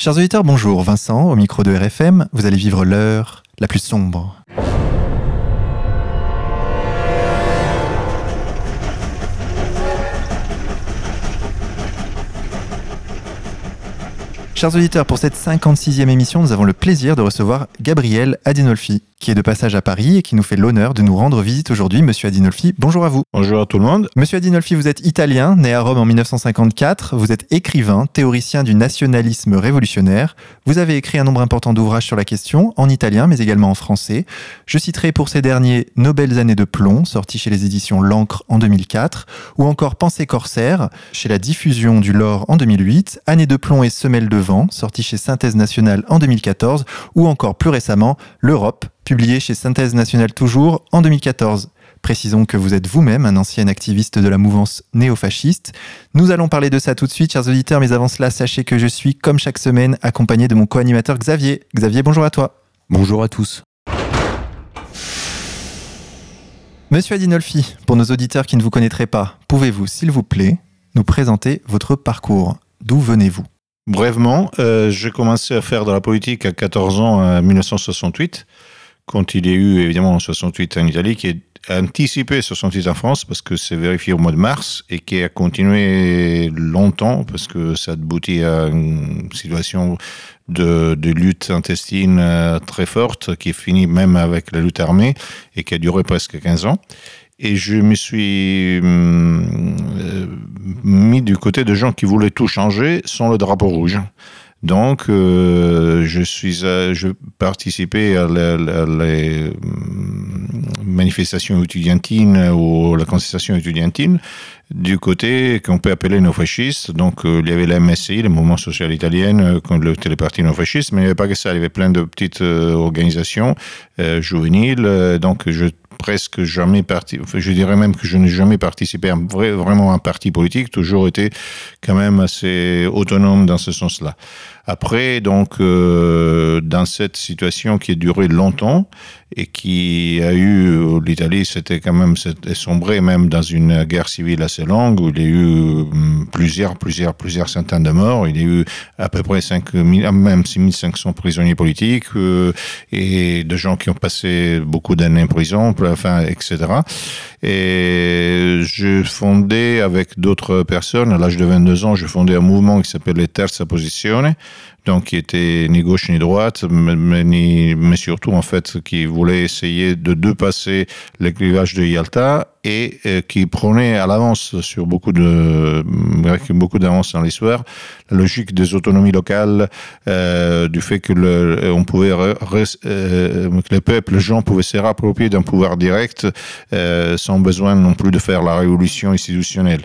Chers auditeurs, bonjour. Vincent, au micro de RFM, vous allez vivre l'heure la plus sombre. Chers auditeurs, pour cette 56e émission, nous avons le plaisir de recevoir Gabriel Adinolfi, qui est de passage à Paris et qui nous fait l'honneur de nous rendre visite aujourd'hui. Monsieur Adinolfi, bonjour à vous. Bonjour à tout le monde. Monsieur Adinolfi, vous êtes italien, né à Rome en 1954. Vous êtes écrivain, théoricien du nationalisme révolutionnaire. Vous avez écrit un nombre important d'ouvrages sur la question, en italien, mais également en français. Je citerai pour ces derniers Nos belles années de plomb, sorti chez les éditions L'Ancre en 2004, ou encore Pensée corsaire, chez la diffusion du Lore en 2008, Années de plomb et Semelles de vent, sorti chez Synthèse nationale en 2014, ou encore plus récemment L'Europe, publié chez Synthèse nationale toujours en 2014. Précisons que vous êtes vous-même un ancien activiste de la mouvance néofasciste. Nous allons parler de ça tout de suite, chers auditeurs, mais avant cela, sachez que je suis, comme chaque semaine, accompagné de mon co-animateur Xavier. Xavier, bonjour à toi. Bonjour à tous. Monsieur Adinolfi, pour nos auditeurs qui ne vous connaîtraient pas, pouvez-vous, s'il vous plaît, nous présenter votre parcours? D'où venez-vous? Brièvement, euh, j'ai commencé à faire de la politique à 14 ans en 1968 quand il y a eu évidemment en 68 en Italie, qui a anticipé 68 en France parce que c'est vérifié au mois de mars et qui a continué longtemps parce que ça aboutit à une situation de, de, lutte intestine euh, très forte qui finit même avec la lutte armée et qui a duré presque 15 ans. Et je me suis hum, euh, mis du côté de gens qui voulaient tout changer sans le drapeau rouge. Donc, euh, je suis, je participais à, les manifestations étudiantines ou la contestation étudiantine du côté qu'on peut appeler néo-fasciste. Donc, euh, il y avait la MSI, le mouvement social italien, euh, le, les partis néo-fascistes, mais il n'y avait pas que ça. Il y avait plein de petites organisations juvéniles. donc, je presque jamais parti, je dirais même que je n'ai jamais participé à vraiment un parti politique, toujours été quand même assez autonome dans ce sens-là. Après, donc, euh, dans cette situation qui a duré longtemps et qui a eu, l'Italie, c'était quand même sombré même dans une guerre civile assez longue où il y a eu hum, plusieurs, plusieurs, plusieurs centaines de morts. Il y a eu à peu près 5 000, même 6500 prisonniers politiques euh, et de gens qui ont passé beaucoup d'années en prison, enfin, etc. Et je fondais avec d'autres personnes, à l'âge de 22 ans, je fondais un mouvement qui s'appelle les Terza Posizione, qui était ni gauche ni droite, mais, surtout en fait qui voulait essayer de dépasser le clivage de Yalta et euh, qui prenait à l'avance sur beaucoup de avec beaucoup d'avance dans l'histoire la logique des autonomies locales, euh, du fait que on pouvait euh, que les peuples, les gens pouvaient se rapproprier d'un pouvoir direct euh, sans besoin non plus de faire la révolution institutionnelle.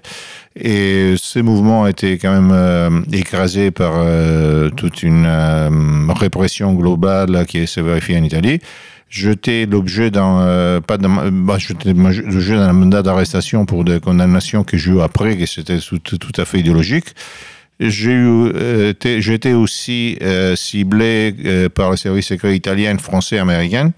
Et ces mouvements étaient quand même euh, écrasés par euh, toute une euh, répression globale qui s'est vérifiée en Italie. J'étais l'objet d'un pas de, bah, mandat d'arrestation pour des condamnations que j'ai eu après, que c'était tout, tout, à fait idéologique. J'ai j'étais aussi ciblé par les services secrets italiens, français, américains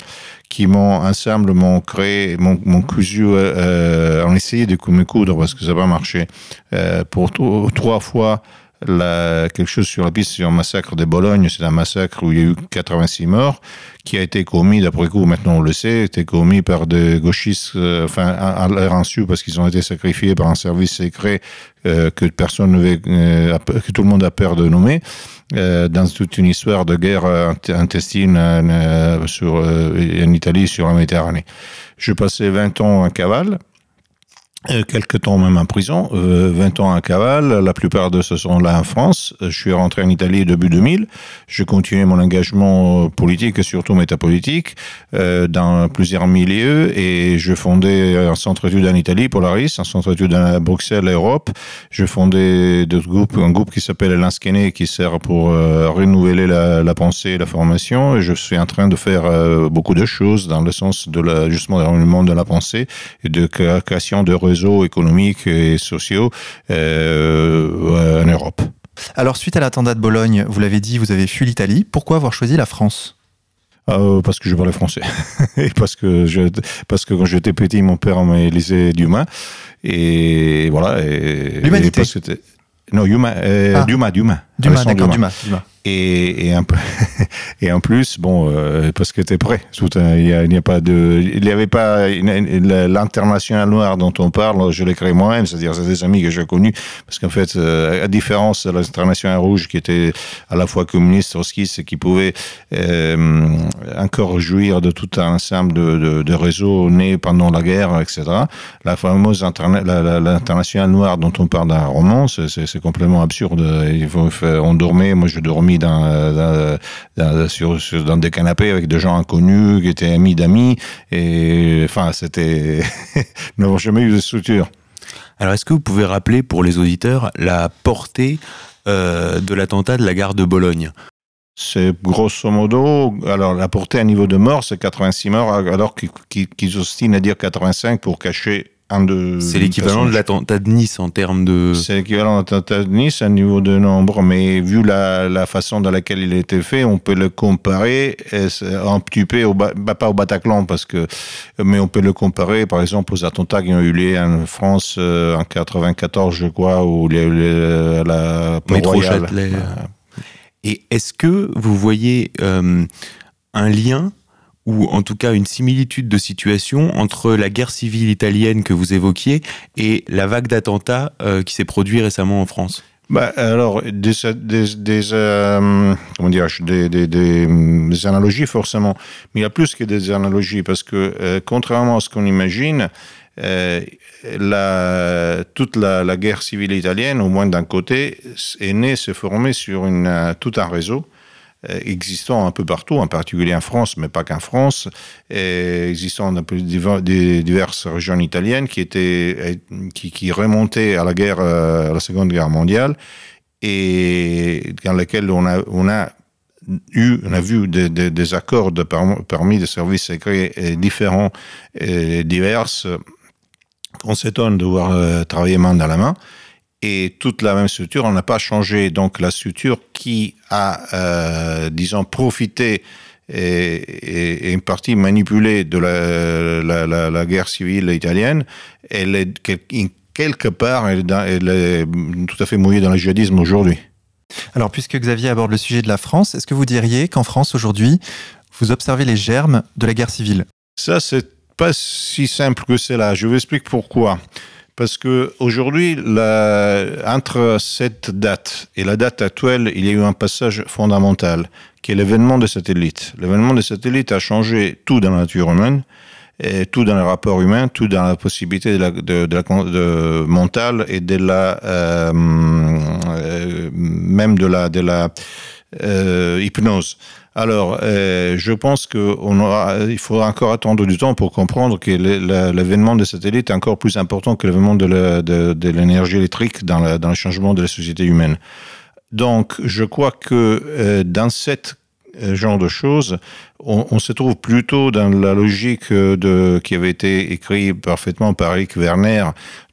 qui m'ont ensemble m'ont créé, m'ont, cousu, euh, euh, ont essayé de me coudre parce que ça n'a pas marché. Euh, pour trois fois quelque chose sur la piste sur le massacre de Bologne, c'est un massacre où il y a eu 86 morts, qui a été commis, d'après coup, maintenant on le sait, été commis par des gauchistes, euh, enfin, à, l'air insu parce qu'ils ont été sacrifiés par un service secret euh, que personne ne veut, euh, que tout le monde a peur de nommer, dans toute une histoire de guerre intestine en Italie, sur la Méditerranée. Je passais 20 ans en cavale, quelques temps même en prison, 20 euh, ans à cavale, la plupart de ce sont là en France. Je suis rentré en Italie début 2000. Je continué mon engagement politique et surtout métapolitique euh, dans plusieurs milieux et je fondais un centre d'études en Italie, Polaris, un centre d'études à Bruxelles, Europe. Je fondais deux groupes, un groupe qui s'appelle Lanskene qui sert pour renouveler la, pensée et la formation. Et je suis en train de faire beaucoup de choses dans le sens de la, justement de renouvelement de la pensée et de création de réseaux économiques et sociaux euh, en Europe. Alors, suite à l'attentat de Bologne, vous l'avez dit, vous avez fui l'Italie. Pourquoi avoir choisi la France? Euh, parce que je parlais français et parce que je, parce que quand j'étais petit, mon père m'a lisait Dumas et voilà. L'humanité. Non, Dumas, euh, ah. Dumas, Dumas. Dumas, d'accord, Dumas. Dumas. Et, et, un peu, et en plus, bon, euh, parce que tu es prêt. Il n'y a, a, pas de, il n'y avait pas l'international noir dont on parle. Je l'ai créé moi-même, c'est-à-dire c'est des amis que j'ai connus, parce qu'en fait, euh, à différence de l'international rouge qui était à la fois communiste, trotskiste, qui pouvait euh, encore jouir de tout un ensemble de, de, de, réseaux nés pendant la guerre, etc. La fameuse l'international noir dont on parle dans un roman, c'est complètement absurde. Il faut faire, on dormait, moi je dormais dans, dans, sur, dans des canapés avec des gens inconnus qui étaient amis d'amis. Et enfin, c'était. Nous n'avons jamais eu de structure. Alors, est-ce que vous pouvez rappeler pour les auditeurs la portée euh, de l'attentat de la gare de Bologne? C'est grosso modo, alors la portée à niveau de mort, c'est 86 morts, alors qu'ils ostinent à dire 85 pour cacher c'est l'équivalent de l'attentat de Nice en termes de. C'est l'équivalent de l'attentat de Nice à niveau de nombre, mais vu la, la, façon dans laquelle il a été fait, on peut le comparer un petit peu, au, bah, pas au Bataclan, parce que, mais on peut le comparer par exemple aux attentats qui ont eu lieu en France euh, en 94, je crois, où les, les, la Métro Châtelet. Et est-ce que vous voyez euh, un lien ou en tout cas une similitude de situation entre la guerre civile italienne que vous évoquiez et la vague d'attentats euh, qui s'est produite récemment en France. Bah, alors, des, euh, comment dire, des, analogies forcément, mais il y a plus que des analogies parce que euh, contrairement à ce qu'on imagine, toute la, guerre civile italienne, au moins d'un côté, est née, s'est formée sur tout un réseau existant un peu partout, en particulier en France, mais pas qu'en France, existant dans diverses régions italiennes qui, qui remontaient à la euh, Seconde Guerre mondiale, et dans lesquelles on a, eu, on a vu des, accords de, parmi des services secrets différents et divers. On s'étonne de voir euh, travailler main dans la main et toute la même structure. On n'a pas changé donc la structure qui a, euh, disons, profité et, et, une partie manipulée de la, la, la, la, guerre civile italienne. Elle est quelque part, elle, elle est tout à fait mouillée dans le djihadisme aujourd'hui. Alors, puisque Xavier aborde le sujet de la France, est-ce que vous diriez qu'en France aujourd'hui, vous observez les germes de la guerre civile? Ça, c'est pas si simple que cela. Je vous explique pourquoi. Parce que aujourd'hui, entre cette date et la date actuelle, il y a eu un passage fondamental, qui est l'événement des satellites. L'événement des satellites a changé tout dans la nature humaine, et tout dans le rapport humain, tout dans la possibilité de la, de, de la de mentale et de la euh, euh, même de la de la euh, hypnose. Alors, euh, je pense qu'il faudra encore attendre du temps pour comprendre que l'événement des satellites est encore plus important que l'événement de l'énergie électrique dans, le changement de la société humaine. Donc, je crois que euh, dans cette genre de choses, on, se trouve plutôt dans la logique de, qui avait été écrite parfaitement par Eric Werner,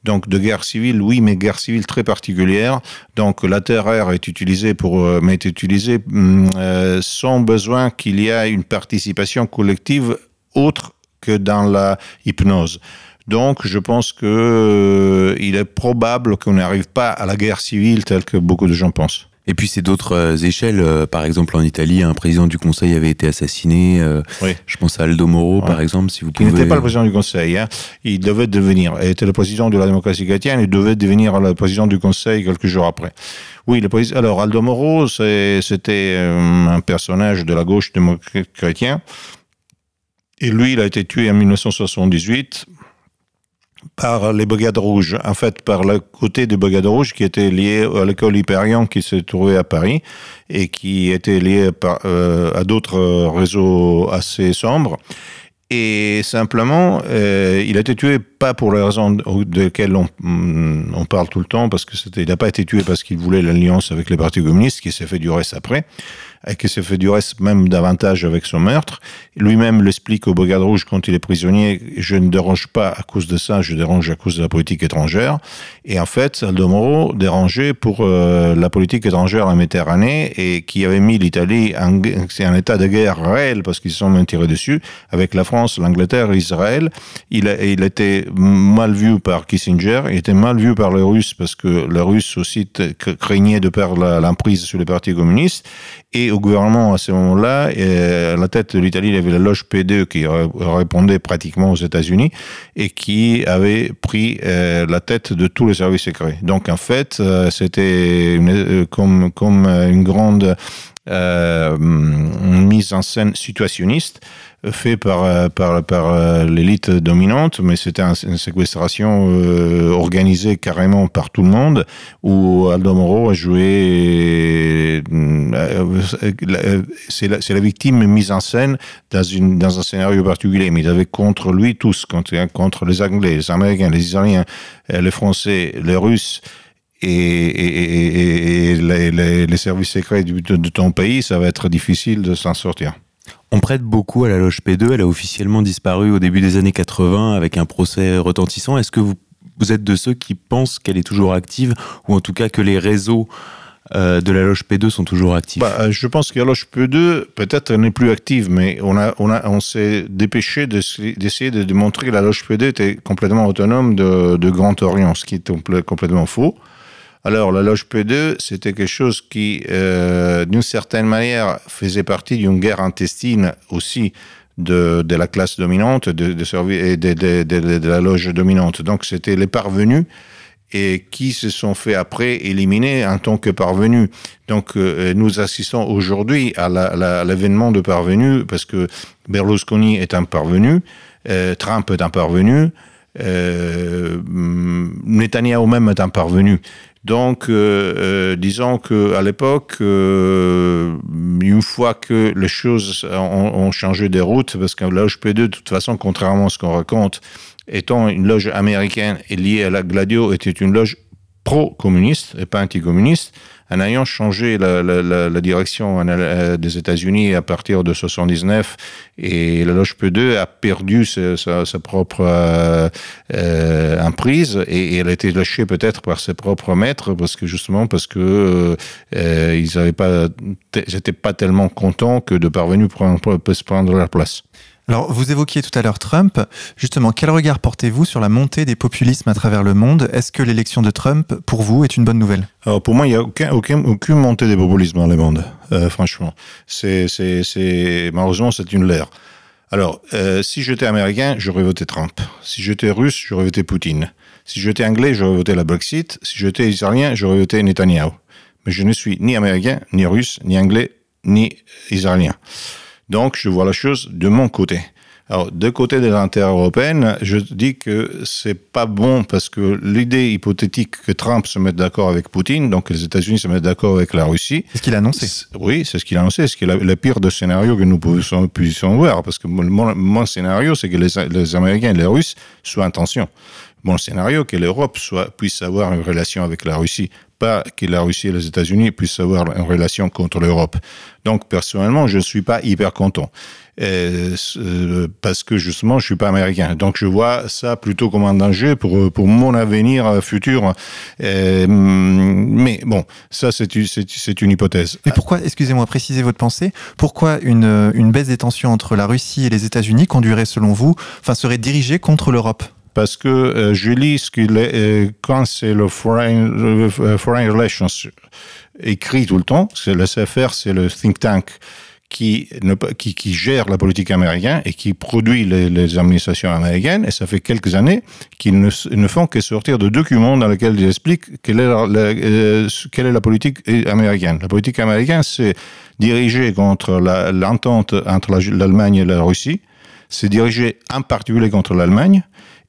donc de guerre civile, oui, mais guerre civile très particulière. Donc la terre est utilisée pour, euh, est utilisée hum, euh, sans besoin qu'il y ait une participation collective autre que dans la hypnose. Donc, je pense que euh, il est probable qu'on n'arrive pas à la guerre civile telle que beaucoup de gens pensent. Et puis c'est d'autres euh, échelles. Euh, par exemple, en Italie, un président du Conseil avait été assassiné. Euh, oui. Je pense à Aldo Moro, par exemple, si vous pouvez. Il n'était pas le président du Conseil. Hein. Il devait devenir. Il était le président de la démocratie chrétienne. Il devait devenir le président du Conseil quelques jours après. Oui, le président. Alors Aldo Moro, c'était un personnage de la gauche démocratique chrétienne. Et lui, il a été tué en 1978 par les Brigades Rouges, en fait par le côté des Brigades Rouges qui était lié à l'école Hyperion qui se trouvait à Paris et qui était lié euh, à d'autres réseaux assez sombres. Et simplement, euh, il a été tué pas pour les raisons de on, mm, on, parle tout le temps, parce que il n'a pas été tué parce qu'il voulait l'alliance avec les partis communistes, qui s'est fait du reste après. Et qui s'est fait du reste même davantage avec son meurtre. Lui-même l'explique au Brigade Rouge quand il est prisonnier, je ne dérange pas à cause de ça, je dérange à cause de la politique étrangère. Et en fait, Aldo Moro dérangeait pour euh, la politique étrangère en Méditerranée et qui avait mis l'Italie en, en état de guerre réel parce qu'ils se sont même tirés dessus avec la France, l'Angleterre, Israël. Il, il était mal vu par Kissinger, il était mal vu par les Russes parce que les Russes aussi craignaient de perdre l'emprise sur les partis communistes. Et au gouvernement, à ce moment-là, à la tête de l'Italie, il y avait la loge P2 qui répondait pratiquement aux États-Unis et qui avait pris euh, la tête de tous les services secrets. Donc en fait, euh, c'était euh, comme, comme une grande mise en scène situationniste fait par, euh, par, par euh, l'élite dominante, mais c'était une séquestration euh, organisée carrément par tout le monde, où Aldo Moro a joué... c'est la, la, victime mise en scène dans, une, dans un scénario particulier, mais il avait contre lui tous, contre, contre les Anglais, les Américains, les Israéliens, les Français, les Russes, et, et, et, les, les, services secrets de, de ton pays, ça va être difficile de s'en sortir. On prête beaucoup à la loge P2. Elle a officiellement disparu au début des années 80 avec un procès retentissant. Est-ce que vous, vous êtes de ceux qui pensent qu'elle est toujours active ou en tout cas que les réseaux euh, de la loge P2 sont toujours actifs? Bah, Je pense que la loge P2, peut-être n'est plus active, mais on, a, on, a, on s'est dépêché d'essayer de, démontrer que la loge P2 était complètement autonome de, de Grand Orient, ce qui est complètement faux. Alors, la loge P2, c'était quelque chose qui, euh, d'une certaine manière, faisait partie d'une guerre intestine aussi de, de, la classe dominante de, de, de, la loge dominante. Donc, c'était les parvenus et qui se sont fait après éliminer en tant que parvenus. Donc euh, nous assistons aujourd'hui à l'événement de parvenus parce que Berlusconi est un parvenu, euh, Trump est un parvenu, euh, Netanyahu même est un parvenu. Donc, euh, euh, disons qu'à l'époque, euh, une fois que les choses ont, changé de route, parce que la loge P2, de toute façon, contrairement à ce qu'on raconte, étant une loge américaine et liée à la Gladio, était une loge pro-communiste et pas anti-communiste, en ayant changé la, direction euh, des États-Unis à partir de 79 et la loge P2 a perdu sa, propre euh, euh, emprise et, elle a été lâchée peut-être par ses propres maîtres parce que justement parce que ils n'avaient pas, tellement content que de parvenus prendre, prendre leur place. Alors, vous évoquiez tout à l'heure Trump. Justement, quel regard portez-vous sur la montée des populismes à travers le monde? Est-ce que l'élection de Trump, pour vous, est une bonne nouvelle? Alors, pour moi, il n'y a aucun, aucun, aucune montée des populismes dans le monde, euh, franchement. C'est, c'est, malheureusement, c'est une leurre. Alors, euh, si j'étais américain, j'aurais voté Trump. Si j'étais russe, j'aurais voté Poutine. Si j'étais anglais, j'aurais voté la Brexit. Si j'étais israélien, j'aurais voté Netanyahu. Mais je ne suis ni américain, ni russe, ni anglais, ni israélien. Donc, je vois la chose de mon côté. Alors, de côté de l'intérêt européenne, je dis que c'est pas bon parce que l'idée hypothétique que Trump se mette d'accord avec Poutine, donc que les États-Unis se mettent d'accord avec la Russie. C'est ce qu'il a annoncé. Oui, c'est ce qu'il a annoncé. C'est le pire de scénario que nous puissions, puissions voir. Parce que mon, mon scénario, c'est que les, les, Américains et les Russes soient en tension. Mon scénario, que l'Europe puisse avoir une relation avec la Russie pas que la Russie et les États-Unis puissent avoir une relation contre l'Europe. Donc, personnellement, je ne suis pas hyper content. Euh, parce que justement, je suis pas américain. Donc, je vois ça plutôt comme un danger pour, pour mon avenir futur. Euh, mais bon, ça, c'est une hypothèse. Mais pourquoi, excusez-moi, précisez votre pensée, pourquoi une, une baisse des tensions entre la Russie et les États-Unis conduirait, selon vous, enfin, serait dirigée contre l'Europe? Parce que euh, je lis ce est, euh, quand c'est le foreign, le foreign, Relations écrit tout le temps, c'est le CFR, c'est le think tank qui, gère la politique américaine et qui produit les, administrations américaines, et ça fait quelques années qu'ils ne, font que sortir de documents dans lesquels ils expliquent quelle est la, euh, politique américaine. La politique américaine, c'est dirigé contre l'entente entre l'Allemagne et la Russie, c'est dirigé en particulier contre l'Allemagne,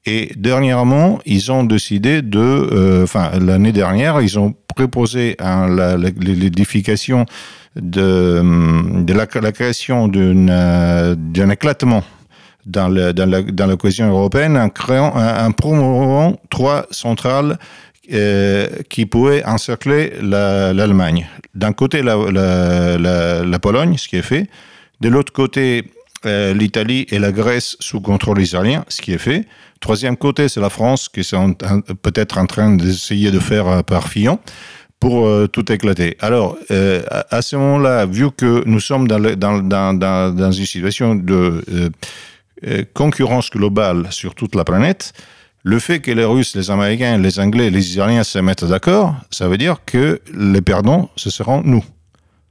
et dernièrement, ils ont décidé de, euh, enfin l'année dernière, ils ont proposé l'édification de, la, la création d'un éclatement dans, la, dans la cohésion européenne en créant, promouvant trois centrales euh, qui pouvaient encercler l'Allemagne. D'un côté, la, la, Pologne, ce qui est fait. De l'autre côté, euh, l'Italie et la Grèce sous contrôle israélien, ce qui est fait. Troisième côté, c'est la France qui est peut-être en train d'essayer de faire par Fillon pour tout éclater. Alors, à, ce moment-là, vu que nous sommes dans, une situation de concurrence globale sur toute la planète, le fait que les Russes, les Américains, les Anglais, les Israéliens se mettent d'accord, ça veut dire que les perdants, ce seront nous.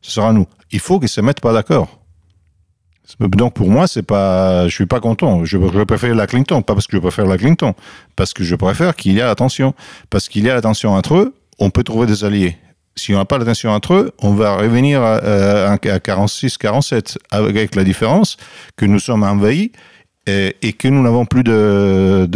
Ce sera nous. Il faut qu'ils se mettent pas d'accord. Donc pour moi, c'est pas, je suis pas content. Je, préfère la Clinton, pas parce que je préfère la Clinton, parce que je préfère qu'il y ait attention, parce qu'il y a attention entre eux, on peut trouver des alliés. Si on n'a pas l'attention entre eux, on va revenir à, à 46-47, avec la différence que nous sommes envahis et, que nous n'avons plus de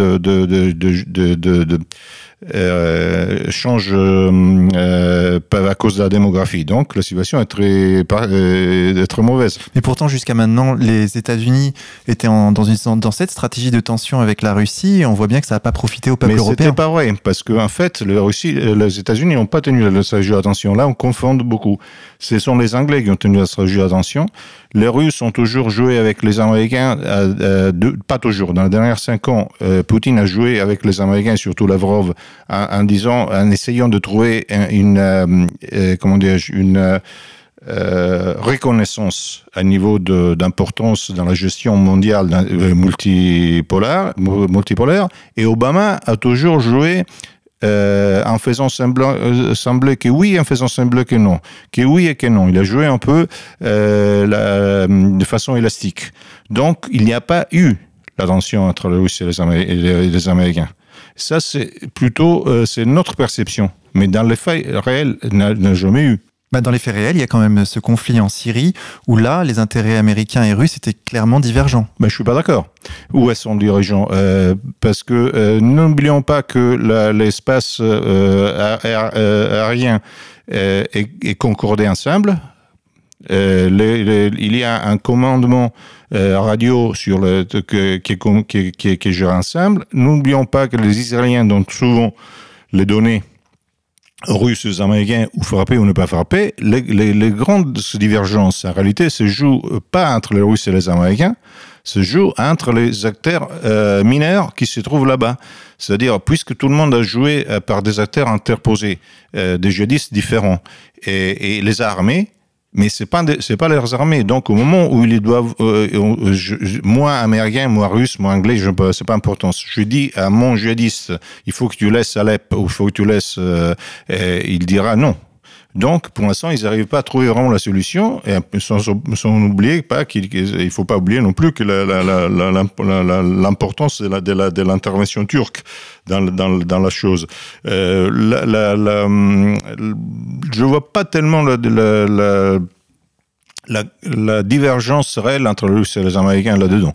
euh, change euh, à cause de la démographie. Donc la situation est très, euh, très mauvaise. Mais pourtant, jusqu'à maintenant, les États-Unis étaient en, dans, une, dans cette stratégie de tension avec la Russie et on voit bien que ça n'a pas profité au peuple Mais européen. Mais pas vrai, parce qu'en en fait, la Russie, les États-Unis n'ont pas tenu la stratégie d'attention. Là, on confond beaucoup. Ce sont les Anglais qui ont tenu la stratégie d'attention. Les Russes ont toujours joué avec les Américains, euh, pas toujours. Dans les dernières cinq ans, Poutine a joué avec les Américains, surtout Lavrov, en, disant, en essayant de trouver une, euh, euh, comment une euh, reconnaissance à niveau d'importance dans la gestion mondiale multipolaire. Et Obama a toujours joué en faisant sembler que oui, en faisant sembler que non, que oui et que non. Il a joué un peu de façon élastique. Donc, il n'y a pas eu la tension entre les Russes et les Américains. Ça, c'est plutôt euh, c'est notre perception. Mais dans les faits réels, n'a jamais eu. Bah dans les faits réels, il y a quand même ce conflit en Syrie où là, les intérêts américains et russes étaient clairement divergents. Ben, je suis pas d'accord. Où est son dirigeant euh, Parce que euh, n'oublions pas que l'espace aérien est, concordé ensemble. il y a un commandement euh, radio qui, qui gère ensemble. N'oublions pas que les Israéliens donnent souvent les données russes, américains, ou frapper ou ne pas frapper, les, les, les, grandes divergences, en réalité, se jouent pas entre les Russes et les Américains, se jouent entre les acteurs euh, mineurs qui se trouvent là-bas. C'est-à-dire, puisque tout le monde a joué euh, par des acteurs interposés, euh, des jihadistes différents, et, et les armées, mais c'est pas c'est pas leurs armées. Donc au moment où ils doivent, euh, moi américain, moi russe, moi anglais, je c'est pas important. Je dis à mon djihadiste, il faut que tu laisses Alep ou il faut que tu laisses, euh, il dira non. Donc, pour l'instant, ils n'arrivent pas à trouver vraiment la solution, et sans, sans oublier pas ne faut pas oublier non plus que l'importance de l'intervention turque dans, la chose. Euh, je vois pas tellement la, divergence réelle entre les Russes et les Américains là-dedans.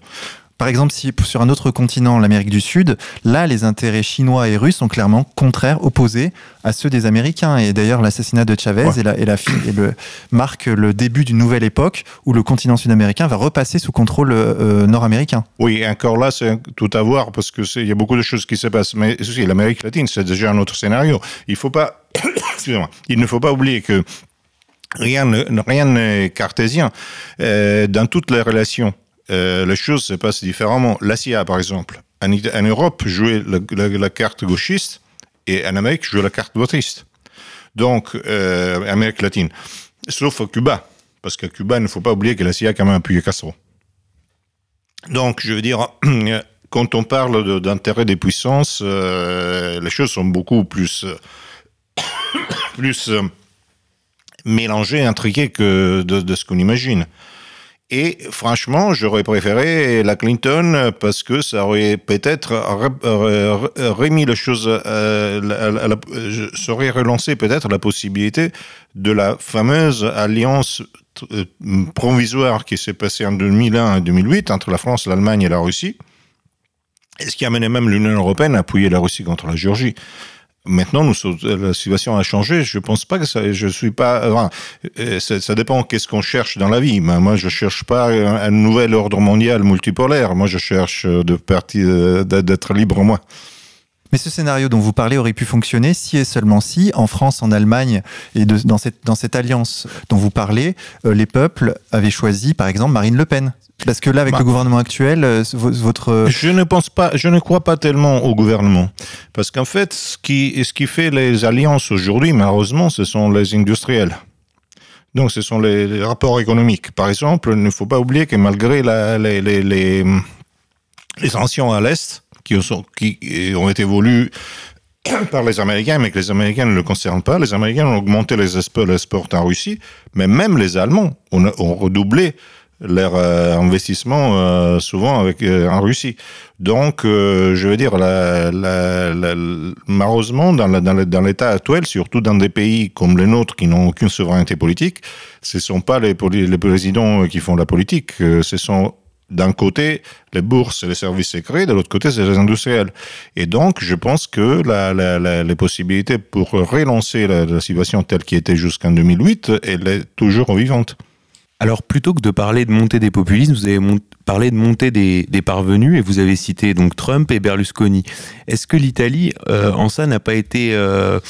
Par exemple, si sur un autre continent, l'Amérique du Sud, là, les intérêts chinois et russes sont clairement contraires, opposés à ceux des Américains. Et d'ailleurs, l'assassinat de Chavez et, la, et, la, et le, marque le début d'une nouvelle époque où le continent sud-américain va repasser sous contrôle euh, nord-américain. Oui, encore là, c'est tout à voir parce que il y a beaucoup de choses qui se passent. Mais aussi, l'Amérique latine, c'est déjà un autre scénario. Il faut pas, excusez-moi, il ne faut pas oublier que rien n'est cartésien euh, dans toutes les relations euh, les choses se passent différemment. La CIA, par exemple, en, Europe, jouait la, carte gauchiste et en Amérique, jouait la carte droitiste. Donc, euh, Amérique latine. Sauf Cuba, parce qu'à Cuba, il ne faut pas oublier que la CIA a quand même appuyé Castro. Donc, je veux dire, quand on parle d'intérêt des puissances, euh, les choses sont beaucoup plus, plus mélangées, intriquées que de ce qu'on imagine. Et franchement, j'aurais préféré la Clinton parce que ça aurait peut-être remis les choses, euh, ça aurait relancé peut-être la possibilité de la fameuse alliance euh, provisoire qui s'est passée en 2001 et 2008 entre la France, l'Allemagne et la Russie, et ce qui amenait même l'Union européenne à appuyer la Russie contre la Géorgie. Maintenant, nous, la situation a changé. Je pense pas que ça, je suis pas, euh, ça, dépend qu'est-ce qu'on cherche dans la vie. Moi, je cherche pas un, nouvel ordre mondial multipolaire. Moi, je cherche de partir, d'être libre, moi. Mais ce scénario dont vous parlez aurait pu fonctionner si et seulement si, en France, en Allemagne et de, dans, cette, dans cette alliance dont vous parlez, euh, les peuples avaient choisi, par exemple, Marine Le Pen. Parce que là, avec Bah. le gouvernement actuel, euh, votre... Je ne pense pas, je ne crois pas tellement au gouvernement. Parce qu'en fait, ce qui, ce qui fait les alliances aujourd'hui, malheureusement, ce sont les industriels. Donc, ce sont les, les rapports économiques. Par exemple, il ne faut pas oublier que malgré la- les, les, les, les tensions à l'Est, qui, ont été voulues par les Américains, mais que les Américains ne le concernent pas, les Américains ont augmenté les exports, en Russie, mais même les Allemands ont, redoublé leur euh, investissement euh, souvent euh, en Russie. Donc, euh, je veux dire, malheureusement, dans, l'état actuel, surtout dans des pays comme les nôtres qui n'ont aucune souveraineté politique, ce ne sont pas les, présidents qui font la politique, ce sont d'un côté les bourses et les services secrets, de l'autre côté c'est les industriels. Et donc, je pense que les possibilités pour relancer la, situation telle qu'elle était jusqu'en 2008, elle est toujours vivante. Alors, plutôt que de parler de montée des populismes, vous avez parlé de montée des, des parvenus et vous avez cité donc Trump et Berlusconi. Est-ce que l'Italie, euh, en ça, n'a pas été euh,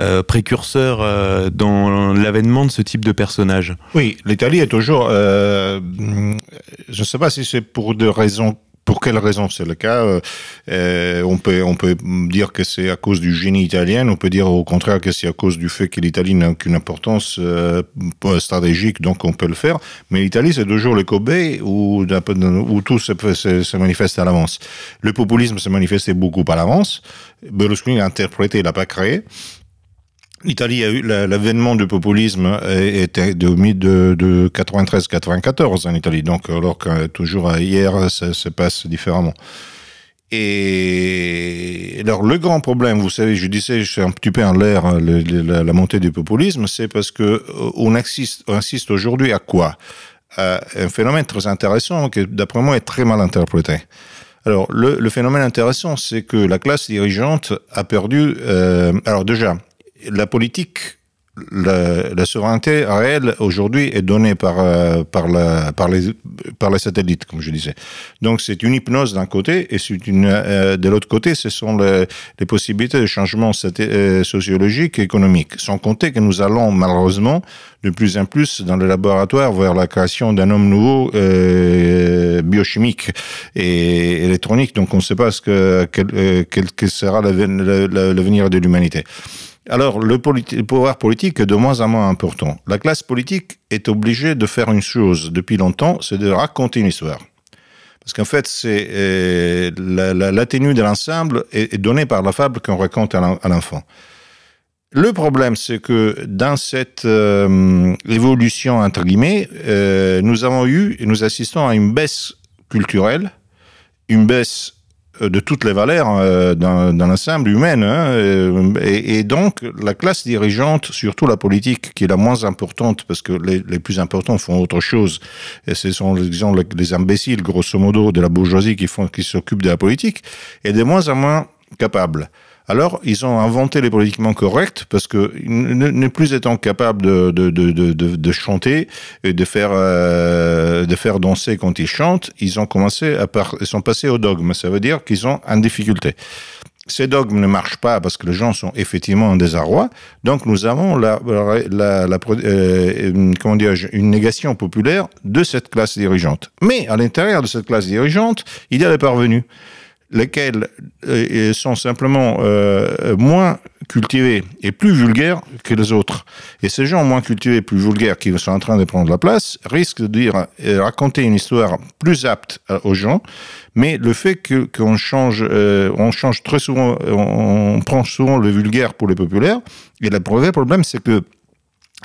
euh, précurseur euh, dans l'avènement de ce type de personnage Oui, l'Italie est toujours. euh, je ne sais pas si c'est pour des raisons. Pour quelles raisons c'est le cas on, peut, on peut dire que c'est à cause du génie italien, on peut dire au contraire que c'est à cause du fait que l'Italie n'a aucune importance stratégique, donc on peut le faire. Mais l'Italie, c'est toujours le Kobe où, où tout se, se, se manifeste à l'avance. Le populisme se manifestait beaucoup à l'avance. Berlusconi l'a interprété, il l'a pas créé. L'Italie a eu la- l'avènement du populisme était de, de, de 93-94 en Italie, donc alors que toujours hier ça se passe différemment. Et alors le grand problème, vous savez, je disais, je suis un petit peu en l'air la, montée du populisme, c'est parce que euh, on assiste, aujourd'hui à quoi? À un phénomène très intéressant qui, d'après moi, est très mal interprété. Alors, le, le phénomène intéressant, c'est que la classe dirigeante a perdu. euh, alors déjà, la politique, la, souveraineté réelle aujourd'hui est donnée par euh, par les par les satellites, comme je disais. Donc c'est une hypnose d'un côté et euh, de l'autre côté, ce sont les, les possibilités de changement euh, sociologique et économique. Sans compter que nous allons malheureusement de plus en plus dans le laboratoire vers la création d'un homme nouveau biochimique et électronique. Donc on ne sait pas ce que quel, quel que sera l'avenir de l'humanité. Alors, le, pouvoir politique est de moins en moins important. La classe politique est obligée de faire une chose depuis longtemps, c'est de raconter une histoire. Parce qu'en fait, c'est euh, la, tenue de l'ensemble est, donnée par la fable qu'on raconte à l'en- à l'enfant. Le problème, c'est que dans cette euh, évolution, entre guillemets, euh, nous avons eu et nous assistons à une baisse culturelle, une baisse de toutes les valeurs euh, dans, l'ensemble humain. hein, euh, et, et donc, la classe dirigeante, surtout la politique, qui est la moins importante, parce que les, les plus importants font autre chose, et ce sont, disons, les imbéciles, grosso modo, de la bourgeoisie qui, font, qui s'occupent de la politique, est de moins en moins capable. Alors, ils ont inventé les politiquement corrects parce que ne, plus étant capables de, de, de, de, chanter et de faire, euh, de faire danser quand ils chantent, ils ont commencé à sont passés au dogme. Ça veut dire qu'ils sont en difficulté. Ces dogmes ne marchent pas parce que les gens sont effectivement en désarroi. Donc, nous avons la, euh, une négation populaire de cette classe dirigeante. Mais à l'intérieur de cette classe dirigeante, il y a les parvenus lesquels euh, sont simplement euh, moins cultivés et plus vulgaires que les autres. Et ces gens moins cultivés plus vulgaires qui sont en train de prendre la place risquent de dire, euh, raconter une histoire plus apte aux gens, mais le fait qu'on change, change très souvent, on, prend souvent le vulgaire pour les populaires. Et le vrai problème, c'est que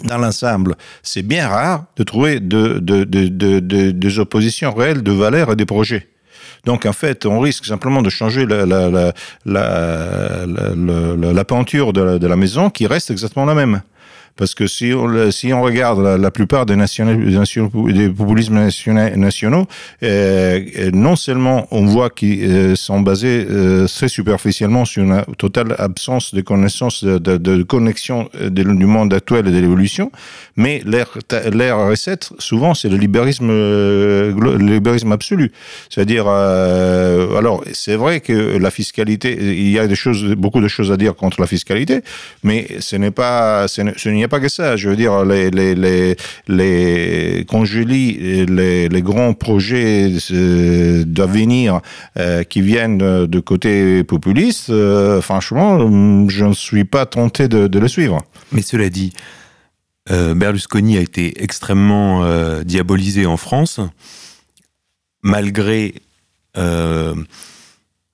dans l'ensemble, c'est bien rare de trouver de, de, de, de, de, des oppositions réelles de valeurs et des projets. Donc en fait, on risque simplement de changer la, peinture de la maison qui reste exactement la même. Parce que si on, si on regarde la, plupart des, des populismes nationaux, euh, non seulement on voit qu'ils euh, sont basés euh, très superficiellement sur une totale absence de connaissance, de, de, connexion du monde actuel et de l'évolution, mais leur recette, souvent, c'est le libéralisme, le libéralisme absolu. C'est-à-dire, alors, c'est vrai que la fiscalité, il y a des choses, beaucoup de choses à dire contre la fiscalité, mais ce n'est pas, ce n'y pas que ça. Je veux dire, les, les, les, les quand je lis les, les grands projets euh, d'avenir euh, qui viennent de côté populiste, euh, franchement, je ne suis pas tenté de, de le suivre. Mais cela dit, Berlusconi a été extrêmement diabolisé en France, malgré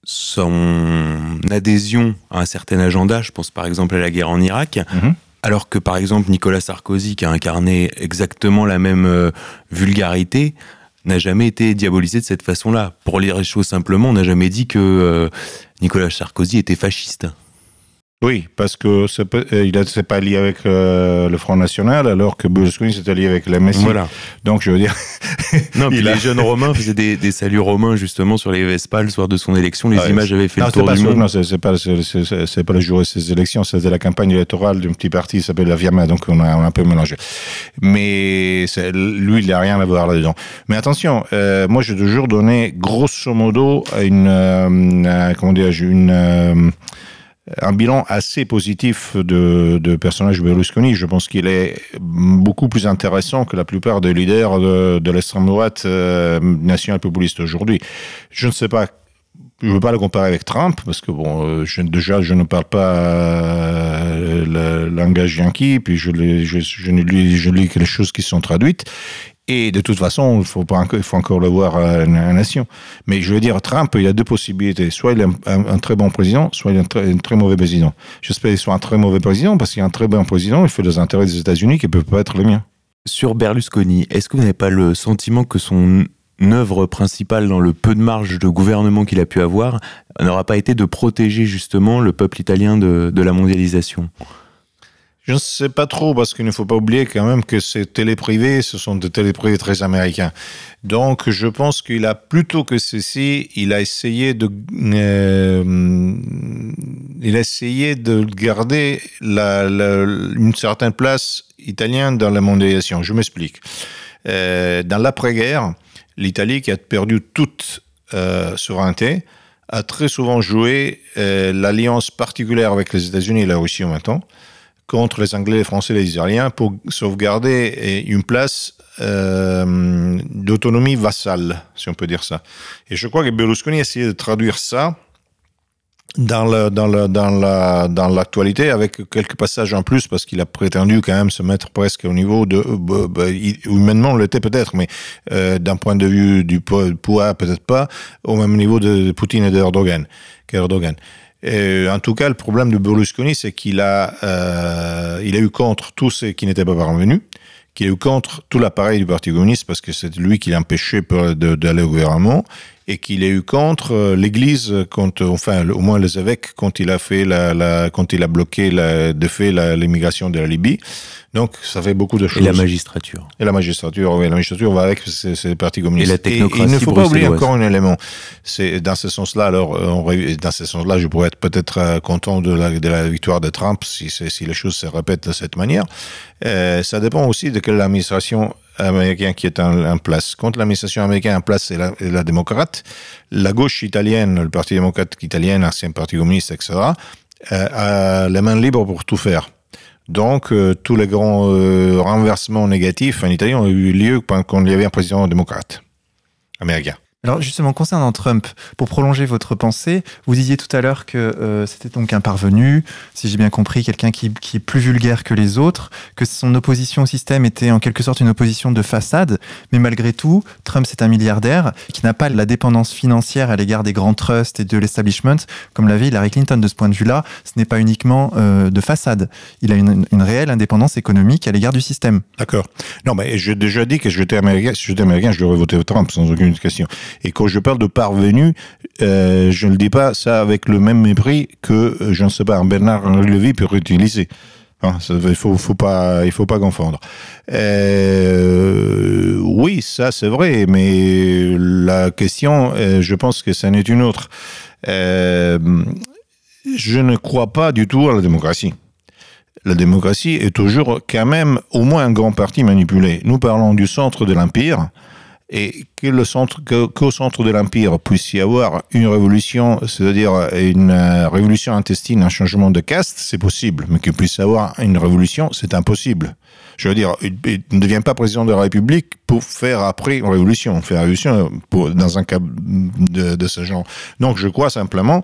son adhésion à un certain agenda, je pense par exemple à la guerre en Irak, mhm. Alors que par exemple Nicolas Sarkozy, qui a incarné exactement la même euh, vulgarité, n'a jamais été diabolisé de cette façon-là. Pour lire les choses simplement, on n'a jamais dit que euh, Nicolas Sarkozy était fasciste. Oui, parce que euh, il s'est pas lié avec euh, le Front National, alors que Berlusconi s'était lié avec la Messie. Voilà. Donc, je veux dire. non, puis les jeunes romains faisaient des, des, saluts romains, justement, sur les Vespales, le soir de son élection. Les images avaient fait le tour du monde. Non, c'est pas, c'est pas le jour de ses élections, c'était la campagne électorale d'un petit parti qui s'appelle la Viama, donc on a, un peu mélangé. Mais lui, il n'a rien à voir là-dedans. Mais attention, euh, moi, j'ai toujours donné, grosso modo, une, euh, comment dire, une, un bilan assez positif de, de personnage Berlusconi. Je pense qu'il est beaucoup plus intéressant que la plupart des leaders de, l'extrême droite euh, nationale populiste aujourd'hui. Je ne sais pas je ne veux pas le comparer avec Trump, parce que bon, euh, déjà, je ne parle pas euh, le langage yankee, puis je, je, lis, je lis que les choses qui sont traduites. Et de toute façon, il faut, encore, le voir à la nation. Mais je veux dire, Trump, il a deux possibilités. Soit il est un, très bon président, soit il est un très, mauvais président. J'espère qu'il soit un très mauvais président, parce qu'il est un très bon président, il fait des intérêts des États-Unis qui ne peuvent pas être les miens. Sur Berlusconi, est-ce que vous n'avez pas le sentiment que son œuvre principale dans le peu de marge de gouvernement qu'il a pu avoir n'aura pas été de protéger justement le peuple italien de la mondialisation? Je ne sais pas trop, parce qu'il ne faut pas oublier quand même que ces télé-privés, ce sont des télé-privés très américains. Donc, je pense qu'il a plutôt que ceci, il a essayé de, euh, il a essayé de garder une certaine place italienne dans la mondialisation. Je m'explique. Euh, dans l'après-guerre, l'Italie, qui a perdu toute euh, souveraineté, a très souvent joué l'alliance particulière avec les États-Unis et la Russie en même temps contre les Anglais, les Français les Israéliens pour sauvegarder une place euh, d'autonomie vassale, si on peut dire ça. Et je crois que Berlusconi a essayé de traduire ça dans le, dans le, dans la, dans l'actualité avec quelques passages en plus parce qu'il a prétendu quand même se mettre presque au niveau de euh, bah, humainement on l'était peut-être mais euh, d'un point de vue du poids peut-être pas au même niveau de Poutine et d'Erdogan qu'Erdogan. En tout cas, le problème de Berlusconi, c'est qu'il a, euh, il a eu contre tous ceux qui n'étaient pas parvenus, qu'il a eu contre tout l'appareil du Parti communiste parce que c'est lui qui l'empêchait d'aller au gouvernement et qu'il a eu contre euh, l'Église, quand, enfin au moins les évêques, quand il a fait la, la quand il a bloqué la, de fait l'immigration de la Libye. Donc, ça fait beaucoup de choses. Et la magistrature. Et la magistrature, oui, la magistrature va avec ces partis communistes. Et la technocratie il ne faut pas oublier encore un élément. C'est dans ce sens-là, alors, on, dans ce sens-là, je pourrais être peut-être euh, content de la, de la victoire de Trump si, si les choses se répètent de cette manière. Euh, ça dépend aussi de quelle administration américaine qui est en, place. Quand l'administration américaine en place la, la, démocrate, la gauche italienne, le Parti démocrate italien, l'ancien Parti communiste, etc., euh, a les mains libres pour tout faire. Donc, euh, tous les grands euh, renversements négatifs en Italie ont eu lieu quand il y avait un président démocrate américain. Alors justement, concernant Trump, pour prolonger votre pensée, vous disiez tout à l'heure que euh, c'était donc un parvenu, si j'ai bien compris, quelqu'un qui, est plus vulgaire que les autres, que son opposition au système était en quelque sorte une opposition de façade, mais malgré tout, Trump c'est un milliardaire qui n'a pas la dépendance financière à l'égard des grands trusts et de l'establishment, comme l'avait Hillary Clinton. De ce point de vue-là, ce n'est pas uniquement euh, de façade. Il a une, réelle indépendance économique à l'égard du système. D'accord. Non, mais j'ai déjà dit que j'étais américain, si j'étais américain, je devrais voter Trump sans aucune question. Et quand je parle de parvenu, euh, je ne dis pas ça avec le même mépris que, euh, je ne sais pas, un Bernard Lévy peut utiliser. Hein, il faut, faut pas, il faut pas confondre. Euh, oui, ça c'est vrai, mais la question, je pense que ça n'est une autre. Je ne crois pas du tout à la démocratie. La démocratie est toujours quand même au moins un grand parti manipulé. Nous parlons du centre de l'empire. Et que le centre, qu'au centre de l'empire puisse y avoir une révolution, c'est-à-dire une euh, révolution intestine, un changement de caste, c'est possible. Mais qu'il puisse y avoir une révolution, c'est impossible. Je veux dire, il ne devient pas président de la République pour faire après une révolution, faire une révolution dans un cas de ce genre. Donc je crois simplement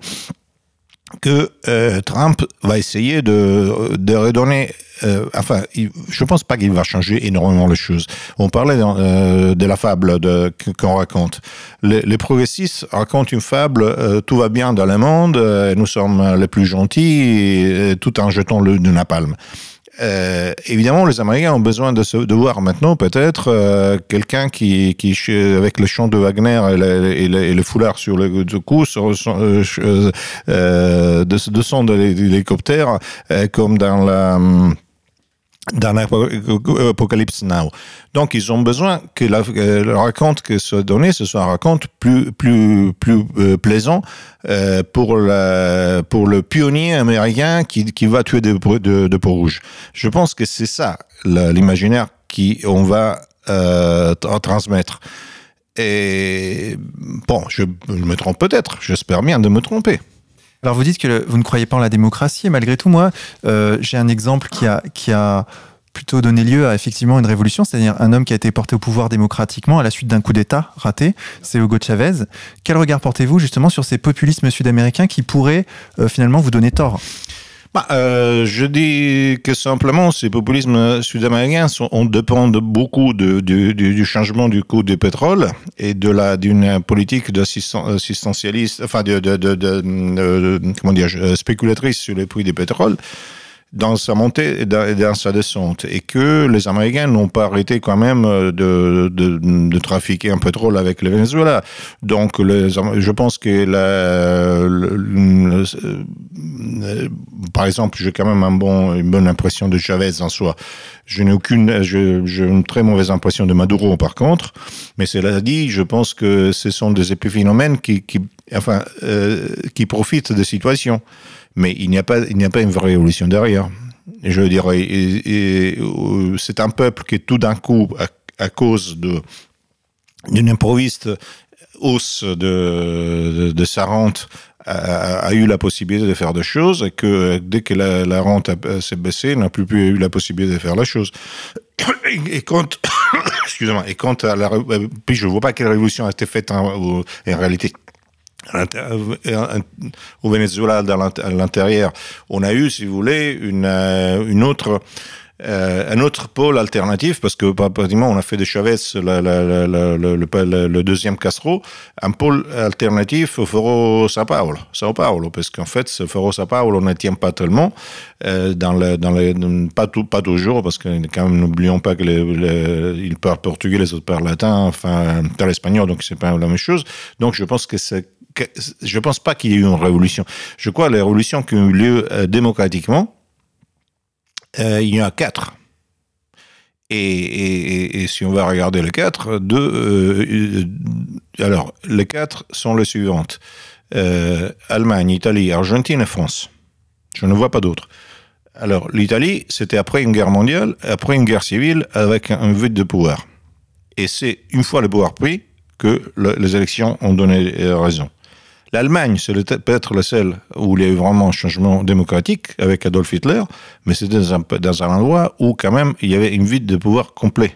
que euh, Trump va essayer de, de redonner. euh, enfin, je pense pas qu'il va changer énormément les choses. On parlait euh, de la fable de- qu'on raconte. Les, progressistes racontent une fable. euh, tout va bien dans le monde. euh, nous sommes les plus gentils, tout en jetant le, du napalm. Euh, évidemment, les Américains ont besoin de, se, de voir maintenant peut-être euh, quelqu'un qui, qui, avec le chant de Wagner et le, et le- et le foulard sur le, cou, euh, euh, euh, de, descend de l'hélicoptère, euh, comme dans la dans l'Apocalypse Now. Donc, ils ont besoin que la, euh, le raconte que soit donné, ce soit un raconte plus, plus, plus euh, plaisant euh, pour, pour le pionnier américain qui, qui va tuer de, de, de peau rouge. Je pense que c'est ça l'imaginaire qu'on va euh, tra- transmettre. Et bon, je me trompe peut-être, j'espère bien de me tromper. Alors vous dites que vous ne croyez pas en la démocratie, et malgré tout, moi, euh, j'ai un exemple qui a, qui a plutôt donné lieu à effectivement une révolution, c'est-à-dire un homme qui a été porté au pouvoir démocratiquement à la suite d'un coup d'État raté, c'est Hugo Chavez. Quel regard portez-vous justement sur ces populismes sud-américains qui pourraient euh, finalement vous donner tort? Bah, euh, je dis que simplement, ces populismes sud-américains on dépend beaucoup du, du, du changement du coût du pétrole et de la d'une politique d'assisten- assistentialiste, enfin de, de, de, de, de- comment dire, euh, spéculatrice sur les prix du pétrole dans sa montée et dans, sa descente, et que les Américains n'ont pas arrêté quand même euh, de, de, trafiquer un pétrole avec le Venezuela. Donc, les, je pense que la, euh, par exemple, j'ai quand même un bon, une bonne impression de Chavez en soi. Je n'ai aucune, j'ai une très mauvaise impression de Maduro par contre. Mais cela dit, je pense que ce sont des épiphénomènes qui, qui enfin, euh, qui profitent de situations. Mais il n'y a pas, il n'y a pas une vraie révolution derrière. Je dire, et- euh, c'est un peuple qui tout d'un coup, à, cause d'une improviste hausse de, sa rente, a, eu la possibilité de faire des choses et que dès que la, rente a- s'est baissée, n'a plus, plus eu la possibilité de faire la chose. Et, quand, excusez-moi, et quand ré- puis je vois pas quelle révolution a été faite en, en réalité. L'inter- euh, Au Venezuela, à l'intérieur, on a eu, si vous voulez, une, euh, autre, euh, un autre pôle alternatif, parce que pratiquement on a fait de Chavez le, deuxième Castro, un pôle alternatif au Foro Sao Paulo, Sao Paulo parce qu'en fait, ce Foro Sao Paulo on ne tient pas tellement, euh, dans le, dans le, pas, tout, pas toujours, parce que quand même, n'oublions pas que les, les- ils portugais, les autres parlent latin, enfin, parlent espagnol, donc c'est pas la même chose. Donc je pense que c'est je pense pas qu'il y ait eu une révolution. Je crois que les révolutions qui ont eu lieu euh, démocratiquement, euh, il y en a quatre. Et, si on va regarder les quatre, deux, euh, alors les quatre sont les suivantes Allemagne, Italie, Argentine et France. Je ne vois pas d'autres. Alors l'Italie, c'était après une guerre mondiale, après une guerre civile, avec un, vide de pouvoir. Et c'est une fois le pouvoir pris que le- les élections ont donné raison. L'Allemagne, c'est peut-être le seul où il y a eu vraiment un changement démocratique avec Adolf Hitler, mais c'était dans un, endroit où quand même il y avait une vide de pouvoir complet.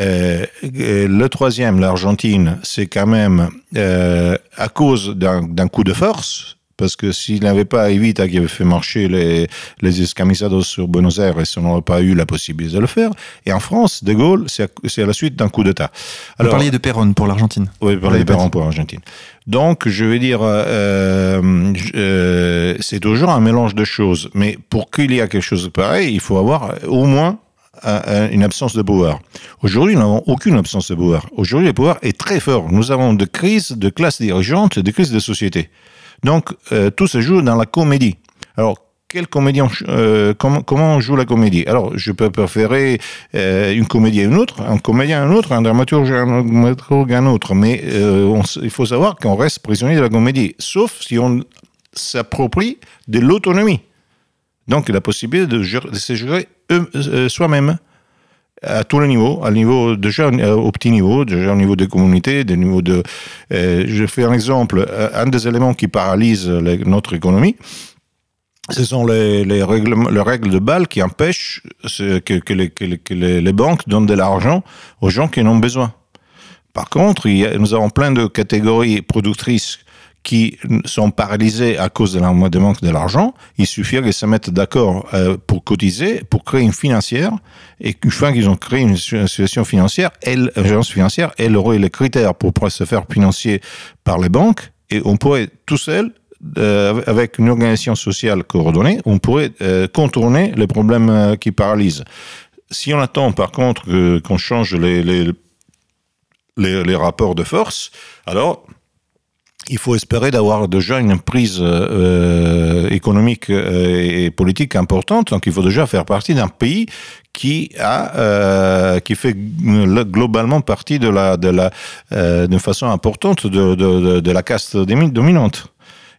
Euh, le troisième, l'Argentine, c'est quand même euh, à cause d'un coup de force, parce que s'il n'avait pas Evita qui avait fait marcher les, les escamisados sur Buenos Aires, on n'aurait pas eu la possibilité de le faire. Et en France, De Gaulle, c'est à, la suite d'un coup d'État. Vous parliez de Perron pour l'Argentine. Oui, par l'avez les pas parents dit. pour l'Argentine. Donc, je veux dire, euh, je- euh, c'est toujours un mélange de choses. Mais pour qu'il y ait quelque chose de pareil, il faut avoir au moins un- un- une absence de pouvoir. Aujourd'hui, nous n'avons aucune absence de pouvoir. Aujourd'hui, le pouvoir est très fort. Nous avons des crises de classe dirigeante, des crises de société. Donc, euh, tout se joue dans la comédie. Alors, euh, comment, on joue la comédie? Alors, je peux préférer euh, une comédie à une autre, un comédien à un autre, un dramaturge à un autre, mais il faut savoir qu'on reste prisonnier de la comédie, sauf si on s'approprie de l'autonomie. Donc, la possibilité de, de se gérer soi-même à tous les niveaux, à niveau déjà au petit niveau, déjà au niveau des communautés, des niveaux de. je fais un exemple. Un des éléments qui paralyse notre économie, ce sont les, les, règles, les règles de Bâle qui empêchent que, les, que, les, banques donnent de l'argent aux gens qui en ont besoin. Par contre, nous avons plein de catégories productrices qui sont paralysées à cause de la manque de l'argent. Il suffit qu'ils se mettent d'accord euh, pour cotiser, pour créer une financière, et qu'une fois qu'ils ont créé une situation financière, elle, agence financière, elle aurait les critères pour pouvoir se faire financer par les banques, et on pourrait tout seul euh, avec une organisation sociale coordonnée, on pourrait euh, contourner les problèmes qui paralysent. Si on attend par contre qu'on change les, les, les, rapports de force, alors il faut espérer d'avoir déjà une prise euh, économique et politique importante. Donc il faut déjà faire partie d'un pays qui a euh, qui fait globalement partie de la de la d'une façon importante de, de, de la caste dominante.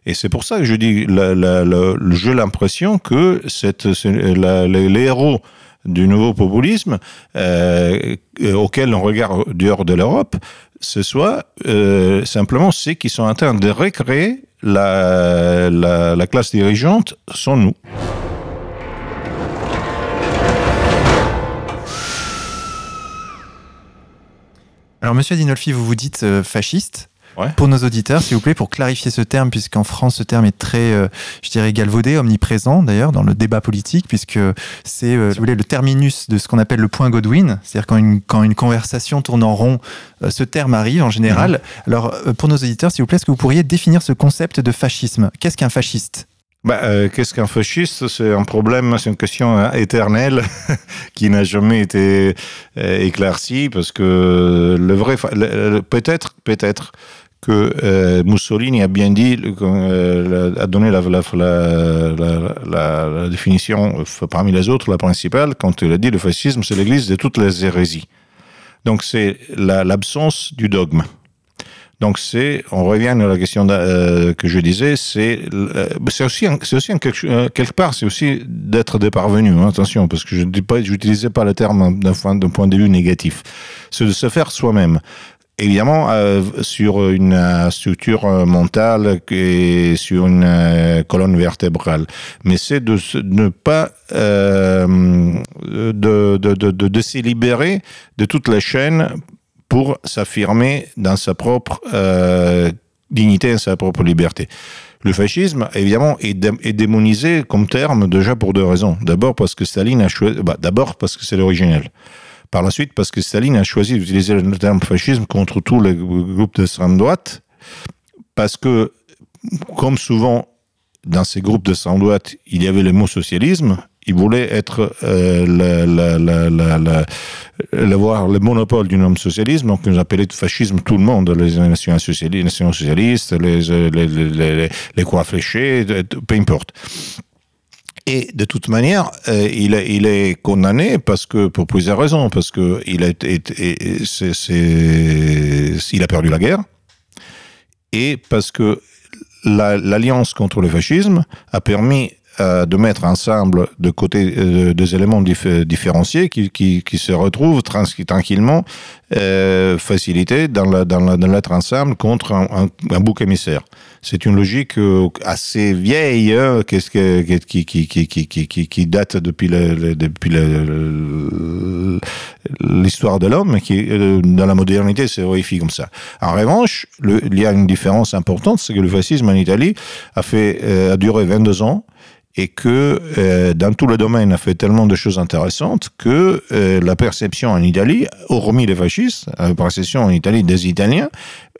Et c'est pour ça que je dis, j'ai l'impression que cette, les héros du nouveau populisme euh, auquel on regarde dehors de l'Europe, ce soit euh, simplement ceux qui sont en train de recréer la, la classe dirigeante sont nous. Alors, monsieur Dinolfi, vous vous dites euh, fasciste. Pour nos auditeurs, s'il vous plaît, pour clarifier ce terme, puisqu'en France, ce terme est très, euh, je dirais, galvaudé, omniprésent d'ailleurs dans le débat politique, puisque c'est, euh, si vous voulez, le terminus de ce qu'on appelle le point Godwin. C'est-à-dire quand une, quand une conversation tourne en rond, euh, ce terme arrive en général. Mhm. Alors, pour nos auditeurs, s'il vous plaît, est-ce que vous pourriez définir ce concept de fascisme? Qu'est-ce qu'un fasciste? Bah, euh, Qu'est-ce qu'un fasciste? C'est un problème, c'est une question éternelle qui n'a jamais été euh, éclaircie parce que le vrai, peut-être, peut-être que euh, Mussolini a bien dit, euh, a donné la, définition, parmi les autres, la principale, quand il a dit le fascisme, c'est l'église de toutes les hérésies. Donc c'est l'absence du dogme. Donc c'est, on revient à la question euh, que je disais, c'est aussi, quelque, part, c'est aussi d'être des parvenus. Hein, attention, parce que je j'utilisais pas le terme d'un point de vue négatif. C'est de se faire soi-même évidemment euh, sur une euh, structure euh, mentale et sur une colonne vertébrale. Mais c'est de, ne pas de, de, de, se libérer de toutes les chaînes pour s'affirmer dans sa propre dignité et sa propre liberté. Le fascisme, évidemment, est, est, démonisé comme terme déjà pour deux raisons. D'abord parce que Staline a choisi, bah, d'abord parce que c'est l'originel. Par la suite, parce que Staline a choisi d'utiliser le terme fascisme contre tous les groupes d'extrême droite, parce que, comme souvent dans ces groupes de d'extrême droite, il y avait le mot socialisme, il voulait être euh, le, monopole du nom socialisme, donc nous appelait fascisme tout le monde, les nations socialistes, les, socialistes, les, les, les, croix fléchées, peu importe. Et de toute manière, euh, il, est, condamné parce que pour plusieurs raisons, parce que il a, perdu la guerre, et parce que l'alliance contre le fascisme a permis euh, de mettre ensemble de côté euh, des éléments différenciés qui, se retrouvent tranquillement euh, facilités dans, dans, la, dans l'être ensemble contre un, bouc émissaire. C'est une logique euh, assez vieille hein, qui, qui, qui, qui, qui, qui, date depuis, le, depuis l'histoire de l'homme, qui dans la modernité se vérifie comme ça. En revanche, le, il y a une différence importante, c'est que le fascisme en Italie a, fait, a duré 22 ans et que euh, dans tout le domaine a fait tellement de choses intéressantes que euh, la perception en Italie, hormis les fascistes, la perception en Italie des Italiens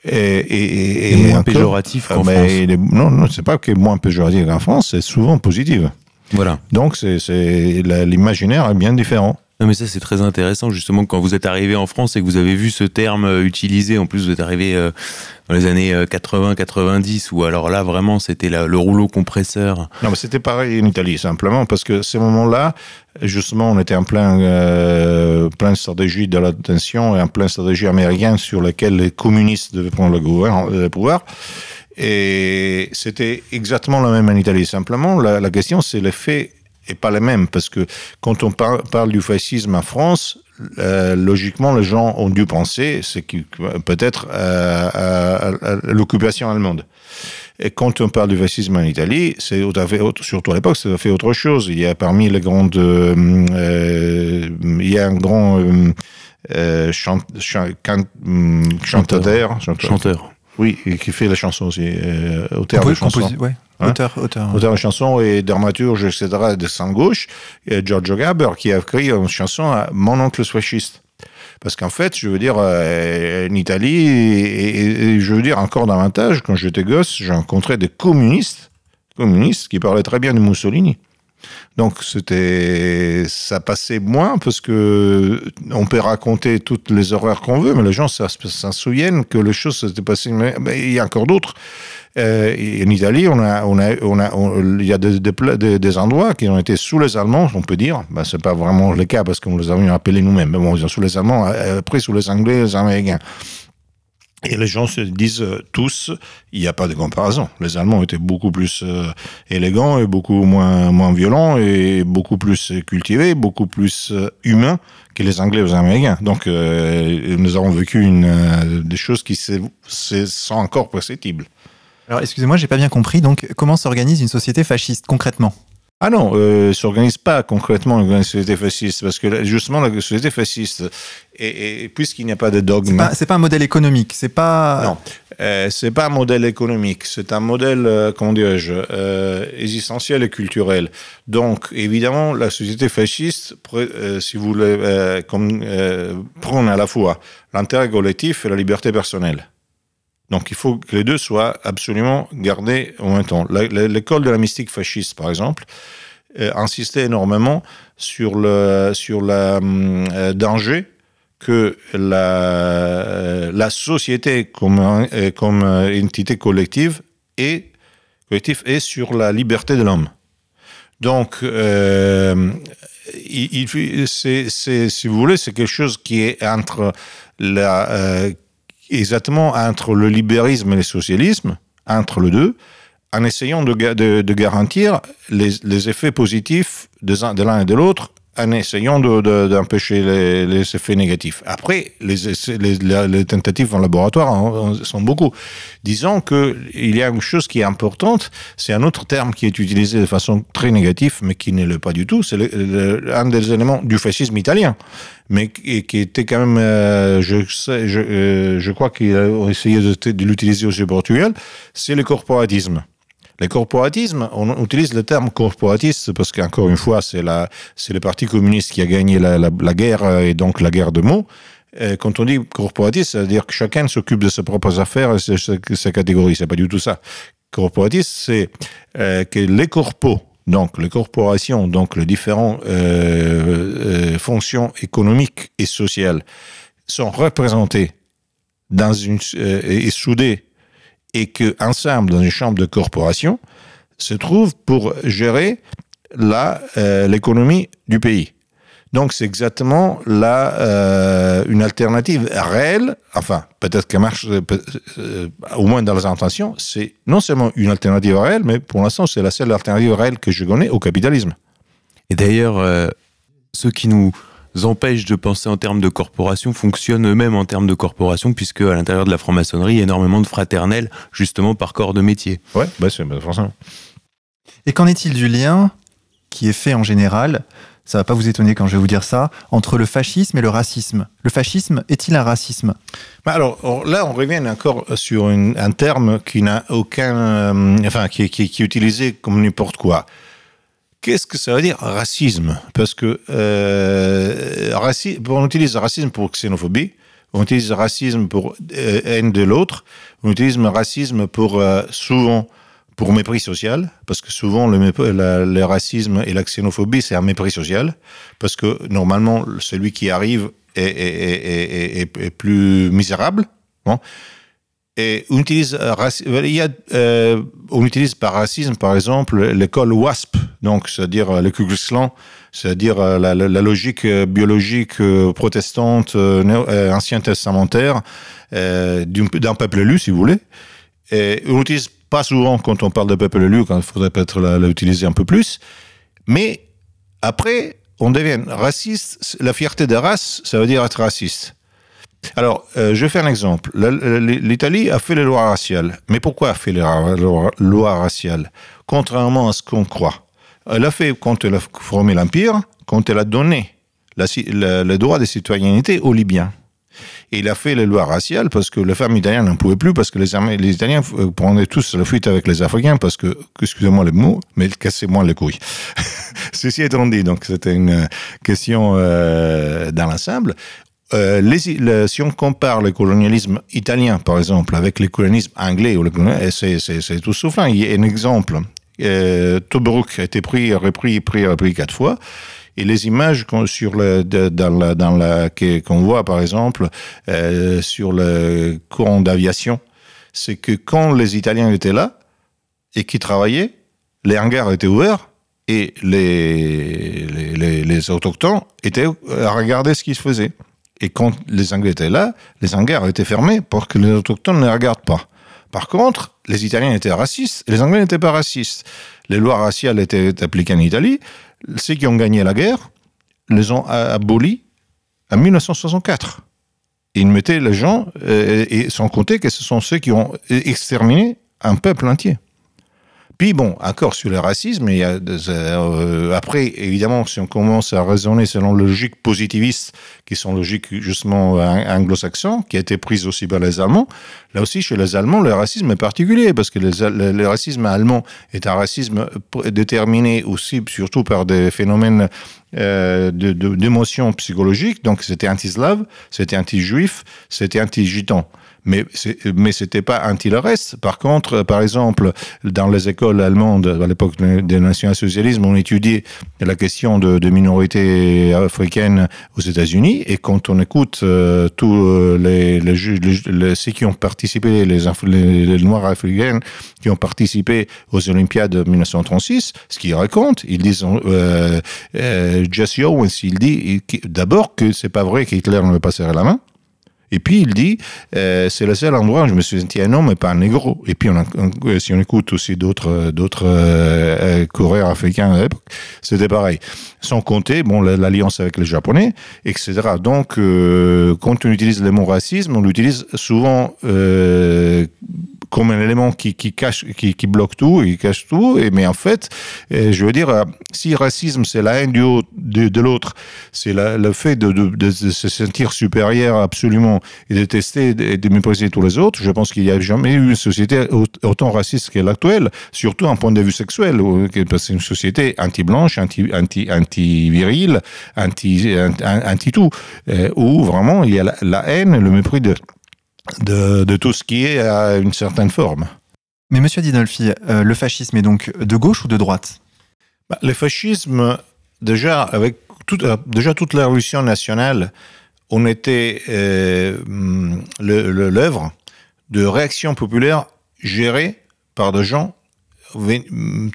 est, est, est moins péjorative qu'en France. non, non, c'est pas que moins péjorative qu'en France, c'est souvent positive. Voilà. Donc c'est l'imaginaire est bien différent. Non mais ça c'est très intéressant justement quand vous êtes arrivé en France et que vous avez vu ce terme euh, utilisé. En plus vous êtes arrivé euh, dans les années 80-90 où alors là vraiment c'était le rouleau compresseur. Non mais c'était pareil en Italie simplement parce que ces moments-là justement on était en plein euh, plein stratégie de l'attention et en plein stratégie américaine sur laquelle les communistes devaient prendre le, le pouvoir. Et c'était exactement la même en Italie. Simplement, la, la question, c'est l'effet et pas les mêmes, parce que quand on par, parle du fascisme en France, euh, logiquement, les gens ont dû penser, c'est peut-être euh, à, à, l'occupation allemande. Et quand on parle du fascisme en Italie, c'est surtout à l'époque, c'est fait autre chose. Il y a parmi les grandes, euh, euh il y a un grand euh, chant, chant, chanteur, chanteur, chanteur, oui, qui fait la chanson aussi, euh, auteur de chansons. Ouais. Hein auteur, auteur. Auteur de chansons et dramaturge, etc., de sang gauche, Giorgio Gaber, qui a écrit une chanson à Mon oncle fasciste. Parce qu'en fait, je veux dire, euh, en Italie, et, et, je veux dire encore davantage, quand j'étais gosse, j'ai rencontré des communistes, communistes qui parlaient très bien de Mussolini. Donc c'était, ça passait moins parce que on peut raconter toutes les horreurs qu'on veut, mais les gens s'en souviennent que les choses s'étaient passées. Mais, il y a encore d'autres. Euh, en Italie, on a, on a, on a, il y a des, endroits qui ont été sous les Allemands, on peut dire. Ben, c'est pas vraiment le cas parce que nous les avions appelés nous-mêmes. Mais bon, ils sont sous les Allemands, après sous les Anglais, les Américains. Et les gens se disent tous, il n'y a pas de comparaison. Les Allemands étaient beaucoup plus euh, élégants et beaucoup moins, moins violents et beaucoup plus cultivés, beaucoup plus euh, humains que les Anglais ou les Américains. Donc, euh, nous avons vécu une, euh, des choses qui sont encore perceptibles. Alors, excusez-moi, j'ai pas bien compris. Donc, comment s'organise une société fasciste concrètement? Ah non, euh, s'organise pas concrètement une société fasciste, parce que justement la société fasciste, et, et puisqu'il n'y a pas de dogme, c'est pas, pas, un modèle économique, c'est pas. Non, euh, c'est pas un modèle économique, c'est un modèle, euh, comment dirais-je, euh, existentiel et culturel. Donc évidemment, la société fasciste, euh, si vous voulez, euh, comme, prône à la fois l'intérêt collectif et la liberté personnelle. Donc il faut que les deux soient absolument gardés en même temps. L'école de la mystique fasciste, par exemple, euh, insistait énormément sur le sur la euh, danger que la, euh, la société comme, euh, comme entité collective est, collectif est sur la liberté de l'homme. Donc, si vous voulez, c'est quelque chose qui est entre la exactement entre le libéralisme et le socialisme, entre les deux, en essayant de, garantir les, effets positifs de, l'un et de l'autre, en essayant d'empêcher les, effets négatifs. Après, les, tentatives en laboratoire sont beaucoup. Disons qu'il y a une chose qui est importante, c'est un autre terme qui est utilisé de façon très négative, mais qui ne l'est pas du tout, c'est un des éléments du fascisme italien mais qui, qui était quand même, euh, je, sais, je, euh, je crois qu'ils ont essayé de, l'utiliser aussi au Portugal, c'est le corporatisme. Le corporatisme, on utilise le terme corporatiste parce qu'encore une fois, c'est le Parti communiste qui a gagné la, la, la guerre et donc la guerre de mots. Et quand on dit corporatiste, ça veut dire que chacun s'occupe de ses propres affaires et de ses catégories. C'est pas du tout ça. Corporatiste, c'est euh, que les corpos, donc les corporations, donc les différentes euh, euh, fonctions économiques et sociales sont représentées dans une, euh, et soudées et que ensemble dans une chambre de corporation se trouvent pour gérer l'économie du pays. Donc c'est exactement là euh, une alternative réelle, enfin peut-être qu'elle marche euh, au moins dans les intentions, c'est non seulement une alternative réelle, mais pour l'instant c'est la seule alternative réelle que je connais au capitalisme. Et d'ailleurs, euh, ceux qui nous empêchent de penser en termes de corporation fonctionnent eux-mêmes en termes de corporation, puisque à l'intérieur de la franc-maçonnerie, il y a énormément de fraternels, justement par corps de métier. Ouais, bah c'est forcément. Et qu'en est-il du lien qui est fait en général ça va pas vous étonner quand je vais vous dire ça, entre le fascisme et le racisme. Le fascisme est-il un racisme? Alors là, on revient encore sur une, un terme qui n'a aucun, euh, enfin, qui, est utilisé comme n'importe quoi. Qu'est-ce que ça veut dire racisme? Parce que euh, raci on utilise racisme pour xénophobie, on utilise racisme pour euh, haine de l'autre, on utilise racisme pour euh, souvent pour mépris social, parce que souvent le, racisme et la xénophobie, c'est un mépris social, parce que normalement, celui qui arrive est, est, est, est plus misérable. Bon. Et on utilise, il y a, euh, on utilise par racisme, par exemple, l'école WASP, donc c'est-à-dire le Ku c'est-à-dire la, logique biologique protestante, euh, ancien testamentaire, euh, d'un peuple élu, si vous voulez. Et on utilise pas souvent quand on parle de peuple élu, quand il faudrait peut-être l'utiliser un peu plus. Mais après, on devient raciste. La fierté de race, ça veut dire être raciste. Alors, euh, je fais un exemple. L'Italie a fait les lois raciales. Mais pourquoi a fait les lois raciales? Contrairement à ce qu'on croit. Elle a fait quand elle a formé l'Empire, quand elle a donné le droit de citoyenneté aux Libyens. Et il a fait les lois raciales parce que les femmes italiennes n'en pouvaient plus, parce que les, Italiens prenaient tous la fuite avec les Africains, parce que, excusez-moi les mots, mais cassez-moi les couilles. Ceci étant dit, donc c'était une question euh, dans l'ensemble. Euh, le, si on compare le colonialisme italien, par exemple, avec le colonialisme anglais, c'est tout soufflant. Il y a un exemple. Euh, Tobruk a été pris, repris, pris, repris quatre fois. Et les images qu'on sur le, dans la, dans la, voit, par exemple, euh, sur le courant d'aviation, c'est que quand les Italiens étaient là et qui travaillaient, les hangars étaient ouverts et les, les, les, les autochtones étaient à regarder ce qui se faisait. Et quand les Anglais étaient là, les hangars étaient fermés pour que les autochtones ne regardent pas. Par contre, les Italiens étaient racistes les Anglais n'étaient pas racistes. Les lois raciales étaient appliquées en Italie. Ceux qui ont gagné la guerre les ont abolis en 1964. Ils mettaient les gens, euh, et sans compter que ce sont ceux qui ont exterminé un peuple entier. Puis bon, encore sur le racisme, euh, après, évidemment, si on commence à raisonner selon logique positiviste, qui sont logiques justement anglo-saxons, qui a été prise aussi par les Allemands, là aussi, chez les Allemands, le racisme est particulier, parce que le, racisme allemand est un racisme déterminé aussi, surtout par des phénomènes euh, d'émotions psychologiques, donc c'était anti-slave, c'était anti-juif, c'était anti-gitan mais mais c'était pas anti le. Par contre, par exemple, dans les écoles allemandes à l'époque des national-socialisme, on étudiait la question de, minorités africaines aux États-Unis, et quand on écoute euh, tous les, les, les, les, ceux qui ont participé, les, les, les Noirs africains qui ont participé aux Olympiades de 1936, ce qu'ils racontent, ils disent euh, euh, Jesse Owens, il dit d'abord que c'est pas vrai qu'Hitler ne veut pas serrer la main. Et puis il dit, euh, c'est le seul endroit où je me suis senti un homme et pas un négro. Et puis on, si on écoute aussi d'autres d'autres euh, coureurs africains à l'époque, c'était pareil. Sans compter, bon, l'alliance avec les Japonais, etc. Donc, euh, quand on utilise le mot racisme, on l'utilise souvent euh, comme un élément qui, qui cache, qui, qui, bloque tout, qui cache tout. Et, mais en fait, je veux dire, si racisme, c'est la haine du de, de l'autre, c'est le fait de, de, de, se sentir supérieur absolument et de tester et de mépriser tous les autres, je pense qu'il n'y a jamais eu une société autant raciste qu'elle actuelle, surtout en point de vue sexuel, parce que c'est une société anti-blanche, anti, anti, anti-virile, anti, anti, anti, tout, où vraiment il y a la, la haine, le mépris de de, de, tout ce qui est à une certaine forme. Mais monsieur Dinolfi, euh, le fascisme est donc de gauche ou de droite? Bah, Le fascisme, déjà, avec tout, euh, déjà toute la révolution nationale, on était euh, l'œuvre de réactions populaires gérées par des gens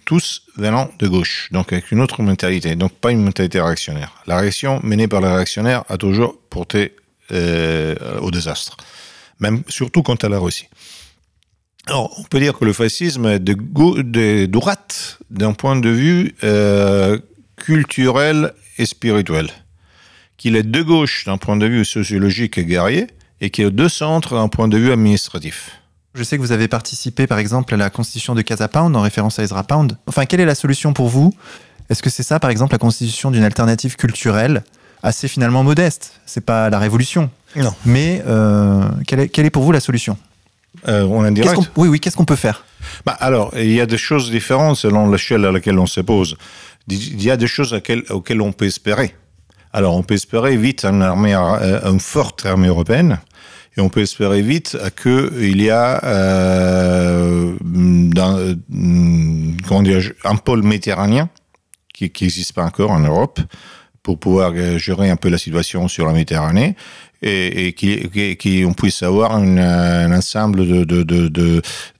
tous venant de gauche, donc avec une autre mentalité, donc pas une mentalité réactionnaire. La réaction menée par les réactionnaires a toujours porté euh, au désastre même surtout à la Russie. Alors, on peut dire que le fascisme est de, de droite d'un point de vue euh, culturel et spirituel, qu'il est de gauche d'un point de vue sociologique et guerrier, et qu'il est de centre d'un point de vue administratif. Je sais que vous avez participé, par exemple, à la constitution de Casa Pound, en référence à Ezra Pound. Enfin, quelle est la solution pour vous? Est-ce que c'est ça, par exemple, la constitution d'une alternative culturelle assez finalement modeste? C'est pas la révolution, non. Mais euh, quelle, est, quelle, est, pour vous la solution? Euh, On indirect qu Oui, oui, qu'est-ce qu'on peut faire? Bah, Alors, il y a des choses différentes selon l'échelle à laquelle on se pose. Il y a des choses auxquelles, auxquelles on peut espérer. Alors, on peut espérer vite une, armée, euh, une forte armée européenne et on peut espérer vite qu'il y a euh, dans, comment dire, un pôle méditerranéen qui n'existe pas encore en Europe pour pouvoir gérer un peu la situation sur la Méditerranée et, et qui, qui, on puisse avoir un ensemble de,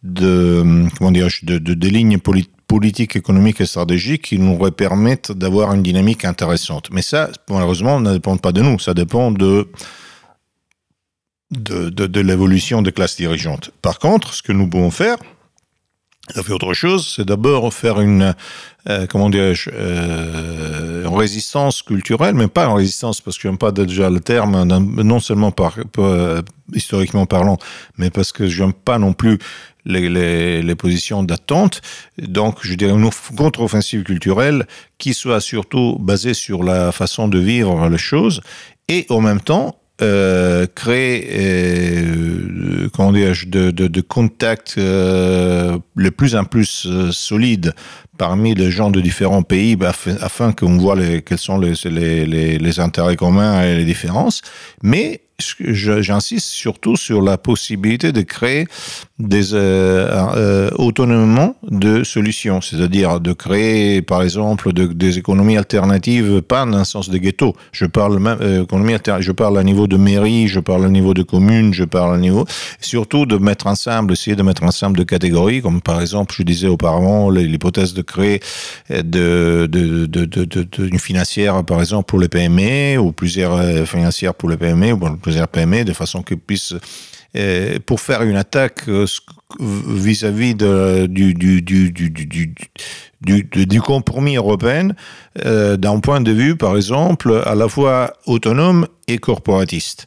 de, lignes politiques économiques et stratégiques qui nous permettent d'avoir une dynamique intéressante. Mais ça, malheureusement, ne dépend pas de nous, ça dépend de, de l'évolution des classes dirigeantes. Par contre, ce que nous pouvons faire, ça fait autre chose, c'est d'abord faire une, euh, comment dirais-je, euh, résistance culturelle, mais pas en résistance, parce que j'aime pas déjà le terme, non seulement euh, historiquement parlant, mais parce que j'aime pas non plus les positions d'attente. Donc, je dirais une contre-offensive culturelle qui soit surtout basée sur la façon de vivre les choses et en même temps euh, créer euh, comment dire, de, de, de contacts euh, le plus en plus euh, solides parmi les gens de différents pays bah, afin qu'on voit quels sont les, les, les intérêts communs et les différences. Mais j'insiste surtout sur la possibilité de créer des euh, euh, autonomement de solutions, c'est-à-dire de créer, par exemple, de, des économies alternatives, pas dans le sens de ghetto. Je parle même euh, économie je parle à niveau de mairie, je parle à niveau de commune, je parle à niveau surtout de mettre ensemble, essayer de mettre ensemble de catégories, comme par exemple, je disais auparavant, l'hypothèse de créer de, de, de, de, une financière, par exemple, pour les PME ou plusieurs euh, financières pour les PME ou plusieurs PME, de façon qu'ils puissent euh, pour faire une attaque euh, vis-à-vis -vis du, du, du, du, du, compromis européen euh, d'un point de vue, par exemple, à la fois autonome et corporatiste.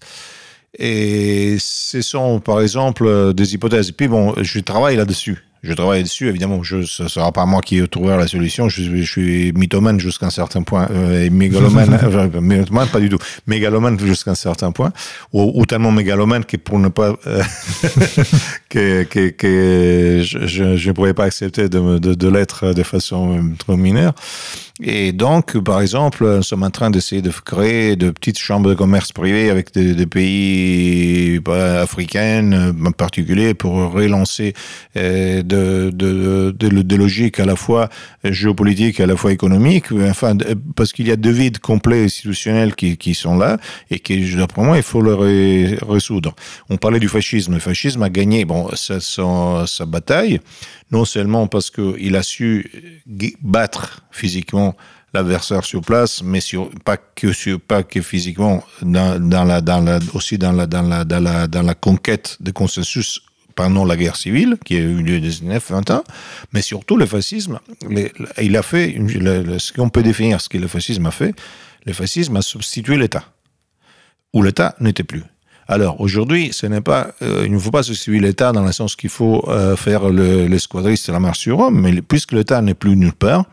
Et ce sont, par exemple, des hypothèses. Puis bon, je travaille là-dessus. Je travaille dessus, évidemment. Je, ce ne sera pas moi qui trouverai la solution. Je, je suis mythomane jusqu'à un certain point, euh, et mégalomane, mythomane, pas du tout, mégalomane jusqu'à un certain point, ou, ou, tellement mégalomane que pour ne pas, euh, que, que, que je ne pourrais pas accepter de, de, de l'être de façon trop mineure. Et donc, par exemple, nous sommes en train d'essayer de créer de petites chambres de commerce privées avec des, pays africains en particulier pour relancer euh, logiques à la fois géopolitiques et à la fois économiques, enfin, parce qu'il y a deux vides complets institutionnels qui, sont là et qui, d'après moi, il faut le résoudre. On parlait du fascisme. Le fascisme a gagné bon, sa bataille, non seulement parce qu'il a su battre physiquement l'adversaire sur place, mais sur, pas que physiquement, dans, la, aussi dans la, dans la, conquête de consensus pendant la guerre civile, qui a eu lieu des 19-20 ans, mais surtout le fascisme, il a fait, ce qu'on peut définir ce que le fascisme a fait, le fascisme a substitué l'État, où l'État n'était plus. Alors aujourd'hui, ce n'est pas, euh, il ne faut pas substituer l'État dans le sens qu'il faut euh, faire l'escouadriste le, la marche sur Rome, mais puisque l'État n'est plus nulle part,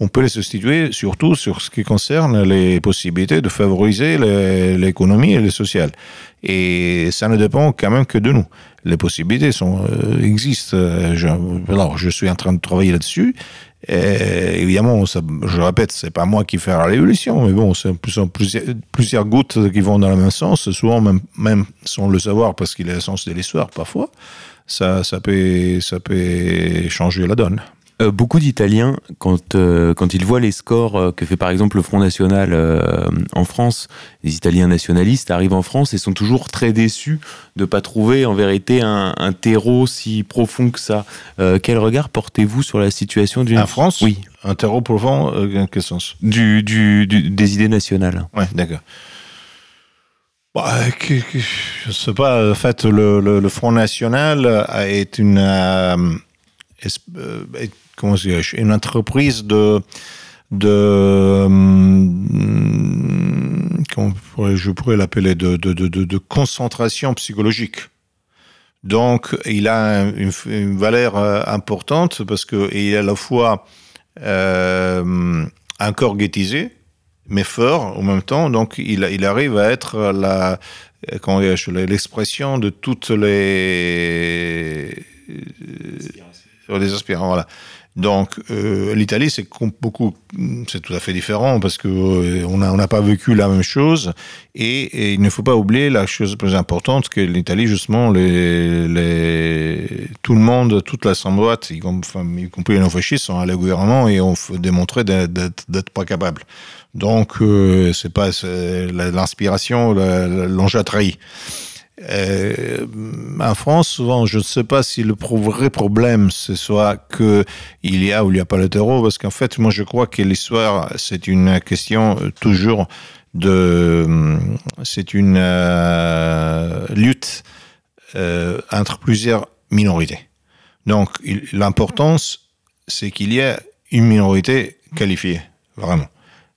on peut les substituer surtout sur ce qui concerne les possibilités de favoriser l'économie et le social. Et ça ne dépend quand même que de nous. Les possibilités sont, euh, existent. Je, alors, je suis en train de travailler là-dessus. Et évidemment, ça, je répète, c'est pas moi qui fais la révolution, mais bon, c'est plusieurs, plusieurs gouttes qui vont dans le même sens, souvent même, même sans le savoir parce qu'il est le sens de l'histoire parfois, ça, ça, peut, ça peut changer la donne. Euh, beaucoup d'Italiens, quand, euh, quand ils voient les scores euh, que fait par exemple le Front National euh, en France, les Italiens nationalistes arrivent en France et sont toujours très déçus de ne pas trouver en vérité un, un, terreau si profond que ça. Quel regard portez-vous sur la situation d'une... En France? Oui. Un terreau profond, en quel sens? Du, du, du, Des idées nationales. Ouais, d'accord. Bah, je sais pas, en fait, le, le, le Front National est une... Est, comment une entreprise de, de comment je pourrais l'appeler, de, de, de, concentration psychologique. Donc, il a une, valeur importante parce qu'il est à la fois euh, encore guettisé, mais fort en même temps. Donc, il, arrive à être la, l'expression de toutes les, les aspirants, voilà Donc euh, l'Italie, c'est beaucoup, c'est tout à fait différent parce que euh, on n'a pas vécu la même chose et, il ne faut pas oublier la chose plus importante que l'Italie justement, les, les, tout le monde, toute la droite, y, compris les non-fascistes, sont allés au gouvernement et ont démontré d'être pas capables. Donc euh, c'est pas l'inspiration, l'enjeu trahi. Euh, en France, souvent, je ne sais pas si le vrai problème, ce soit que il y a ou il n'y a pas le terreau, parce qu'en fait, moi, je crois que l'histoire, c'est une question euh, toujours de, euh, c'est une lutte entre plusieurs minorités. Donc, l'importance, c'est qu'il y ait une minorité qualifiée, vraiment.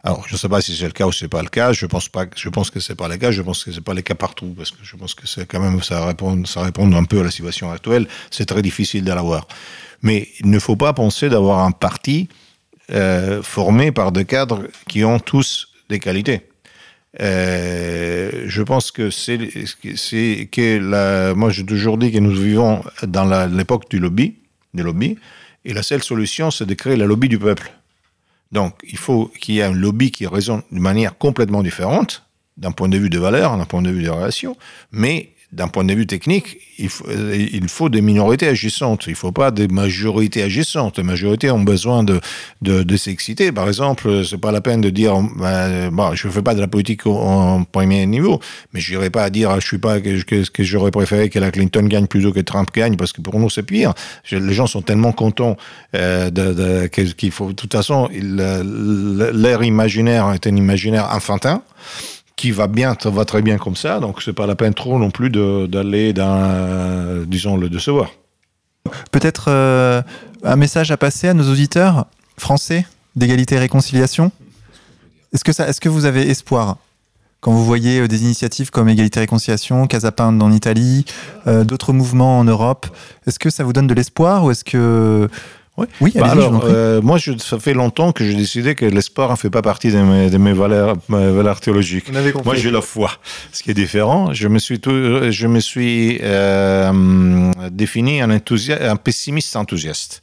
Alors, je ne sais pas si c'est le cas ou c'est pas le cas. Je pense pas. Je pense que c'est pas le cas. Je pense que c'est pas le cas partout parce que je pense que c'est quand même ça répond, ça répond un peu à la situation actuelle. C'est très difficile de l'avoir. Mais il ne faut pas penser d'avoir un parti euh, formé par des cadres qui ont tous des qualités. Euh, je pense que c'est que la, moi j'ai toujours dit que nous vivons dans l'époque du lobby, des lobbies, et la seule solution c'est de créer le lobby du peuple. Donc, il faut qu'il y ait un lobby qui raisonne de manière complètement différente, d'un point de vue de valeur, d'un point de vue de relations, mais d'un point de vue technique, il faut, des minorités agissantes. Il ne faut pas des majorités agissantes. Les majorités ont besoin de, de, s'exciter. Par exemple, c'est pas la peine de dire, ben, je ne fais pas de la politique en premier niveau, mais je n'irai pas à dire, je suis pas que, que, j'aurais préféré que la Clinton gagne plutôt que Trump gagne, parce que pour nous c'est pire. Les gens sont tellement contents euh, de, qu'il faut, de toute façon, l'air imaginaire est un imaginaire enfantin qui va bien, va très bien comme ça, donc c'est pas la peine trop non plus d'aller dans, disons, le décevoir. Peut-être euh, un message à passer à nos auditeurs français d'égalité et réconciliation? Est-ce que, ça, est que vous avez espoir quand vous voyez euh, des initiatives comme Égalité et Réconciliation, Casa en Italie, euh, d'autres mouvements en Europe, est-ce que ça vous donne de l'espoir ou est-ce que oui, bah alors, euh, moi, je, ça fait longtemps que j'ai décidé que l'espoir ne fait pas partie de mes, de mes valeurs, valeurs théologiques. Moi, j'ai la foi, ce qui est différent. Je me suis, tout, je me suis euh, défini un, un pessimiste enthousiaste.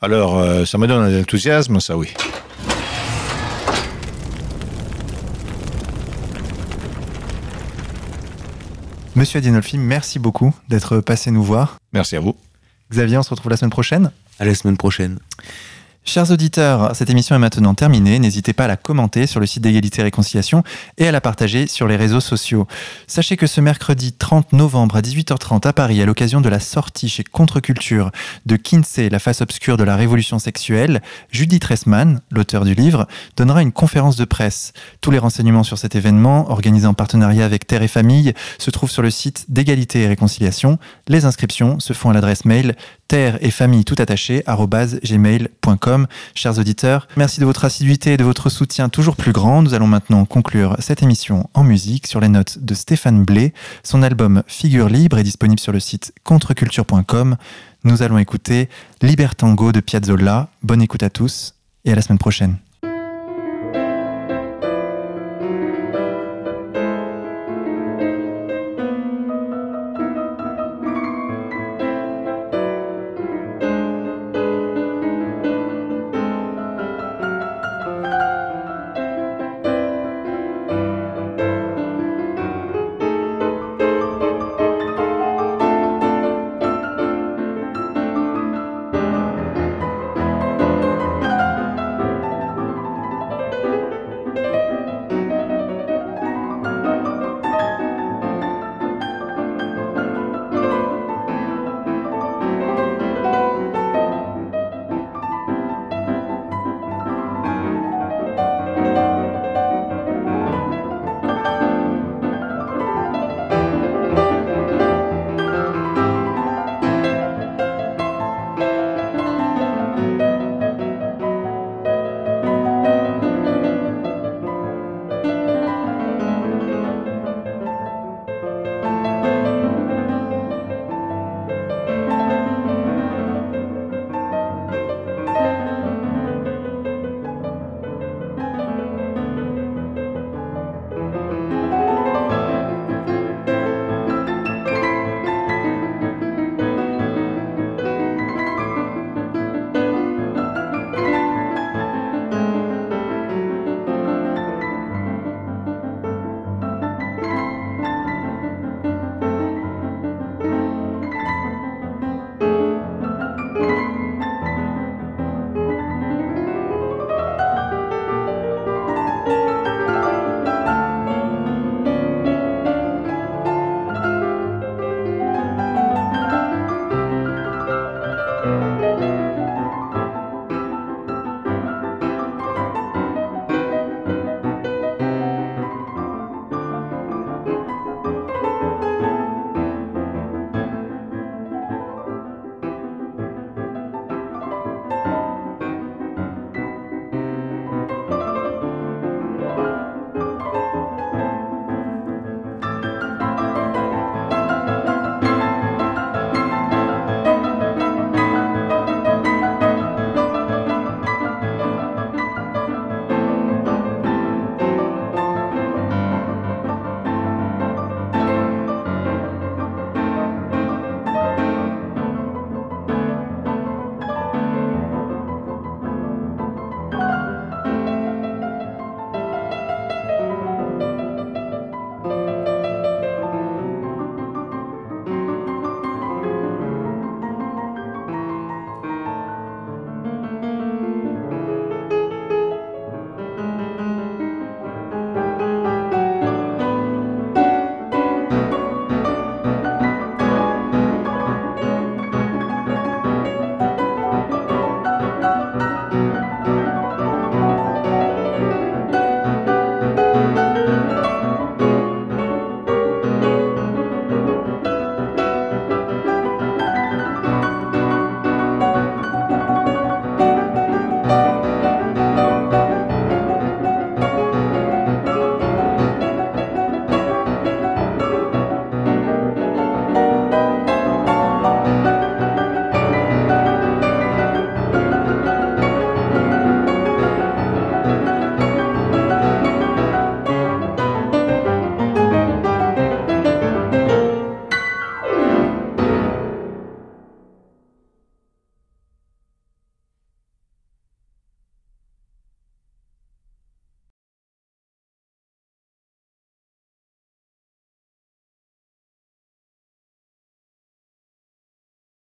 Alors, euh, ça me donne un enthousiasme, ça oui. Monsieur Adinolfi, merci beaucoup d'être passé nous voir. Merci à vous. Xavier, on se retrouve la semaine prochaine. À la semaine prochaine. Chers auditeurs, cette émission est maintenant terminée. N'hésitez pas à la commenter sur le site d'égalité et réconciliation et à la partager sur les réseaux sociaux. Sachez que ce mercredi 30 novembre à 18h30 à Paris, à l'occasion de la sortie chez Contre-Culture de Kinsey, la face obscure de la révolution sexuelle, Judith Ressman, l'auteur du livre, donnera une conférence de presse. Tous les renseignements sur cet événement, organisé en partenariat avec Terre et Famille, se trouvent sur le site d'égalité et réconciliation. Les inscriptions se font à l'adresse mail terre et famille tout attaché gmail.com. Chers auditeurs, merci de votre assiduité et de votre soutien toujours plus grand. Nous allons maintenant conclure cette émission en musique sur les notes de Stéphane Blé. Son album Figure libre est disponible sur le site contreculture.com. Nous allons écouter Libertango de Piazzolla. Bonne écoute à tous et à la semaine prochaine.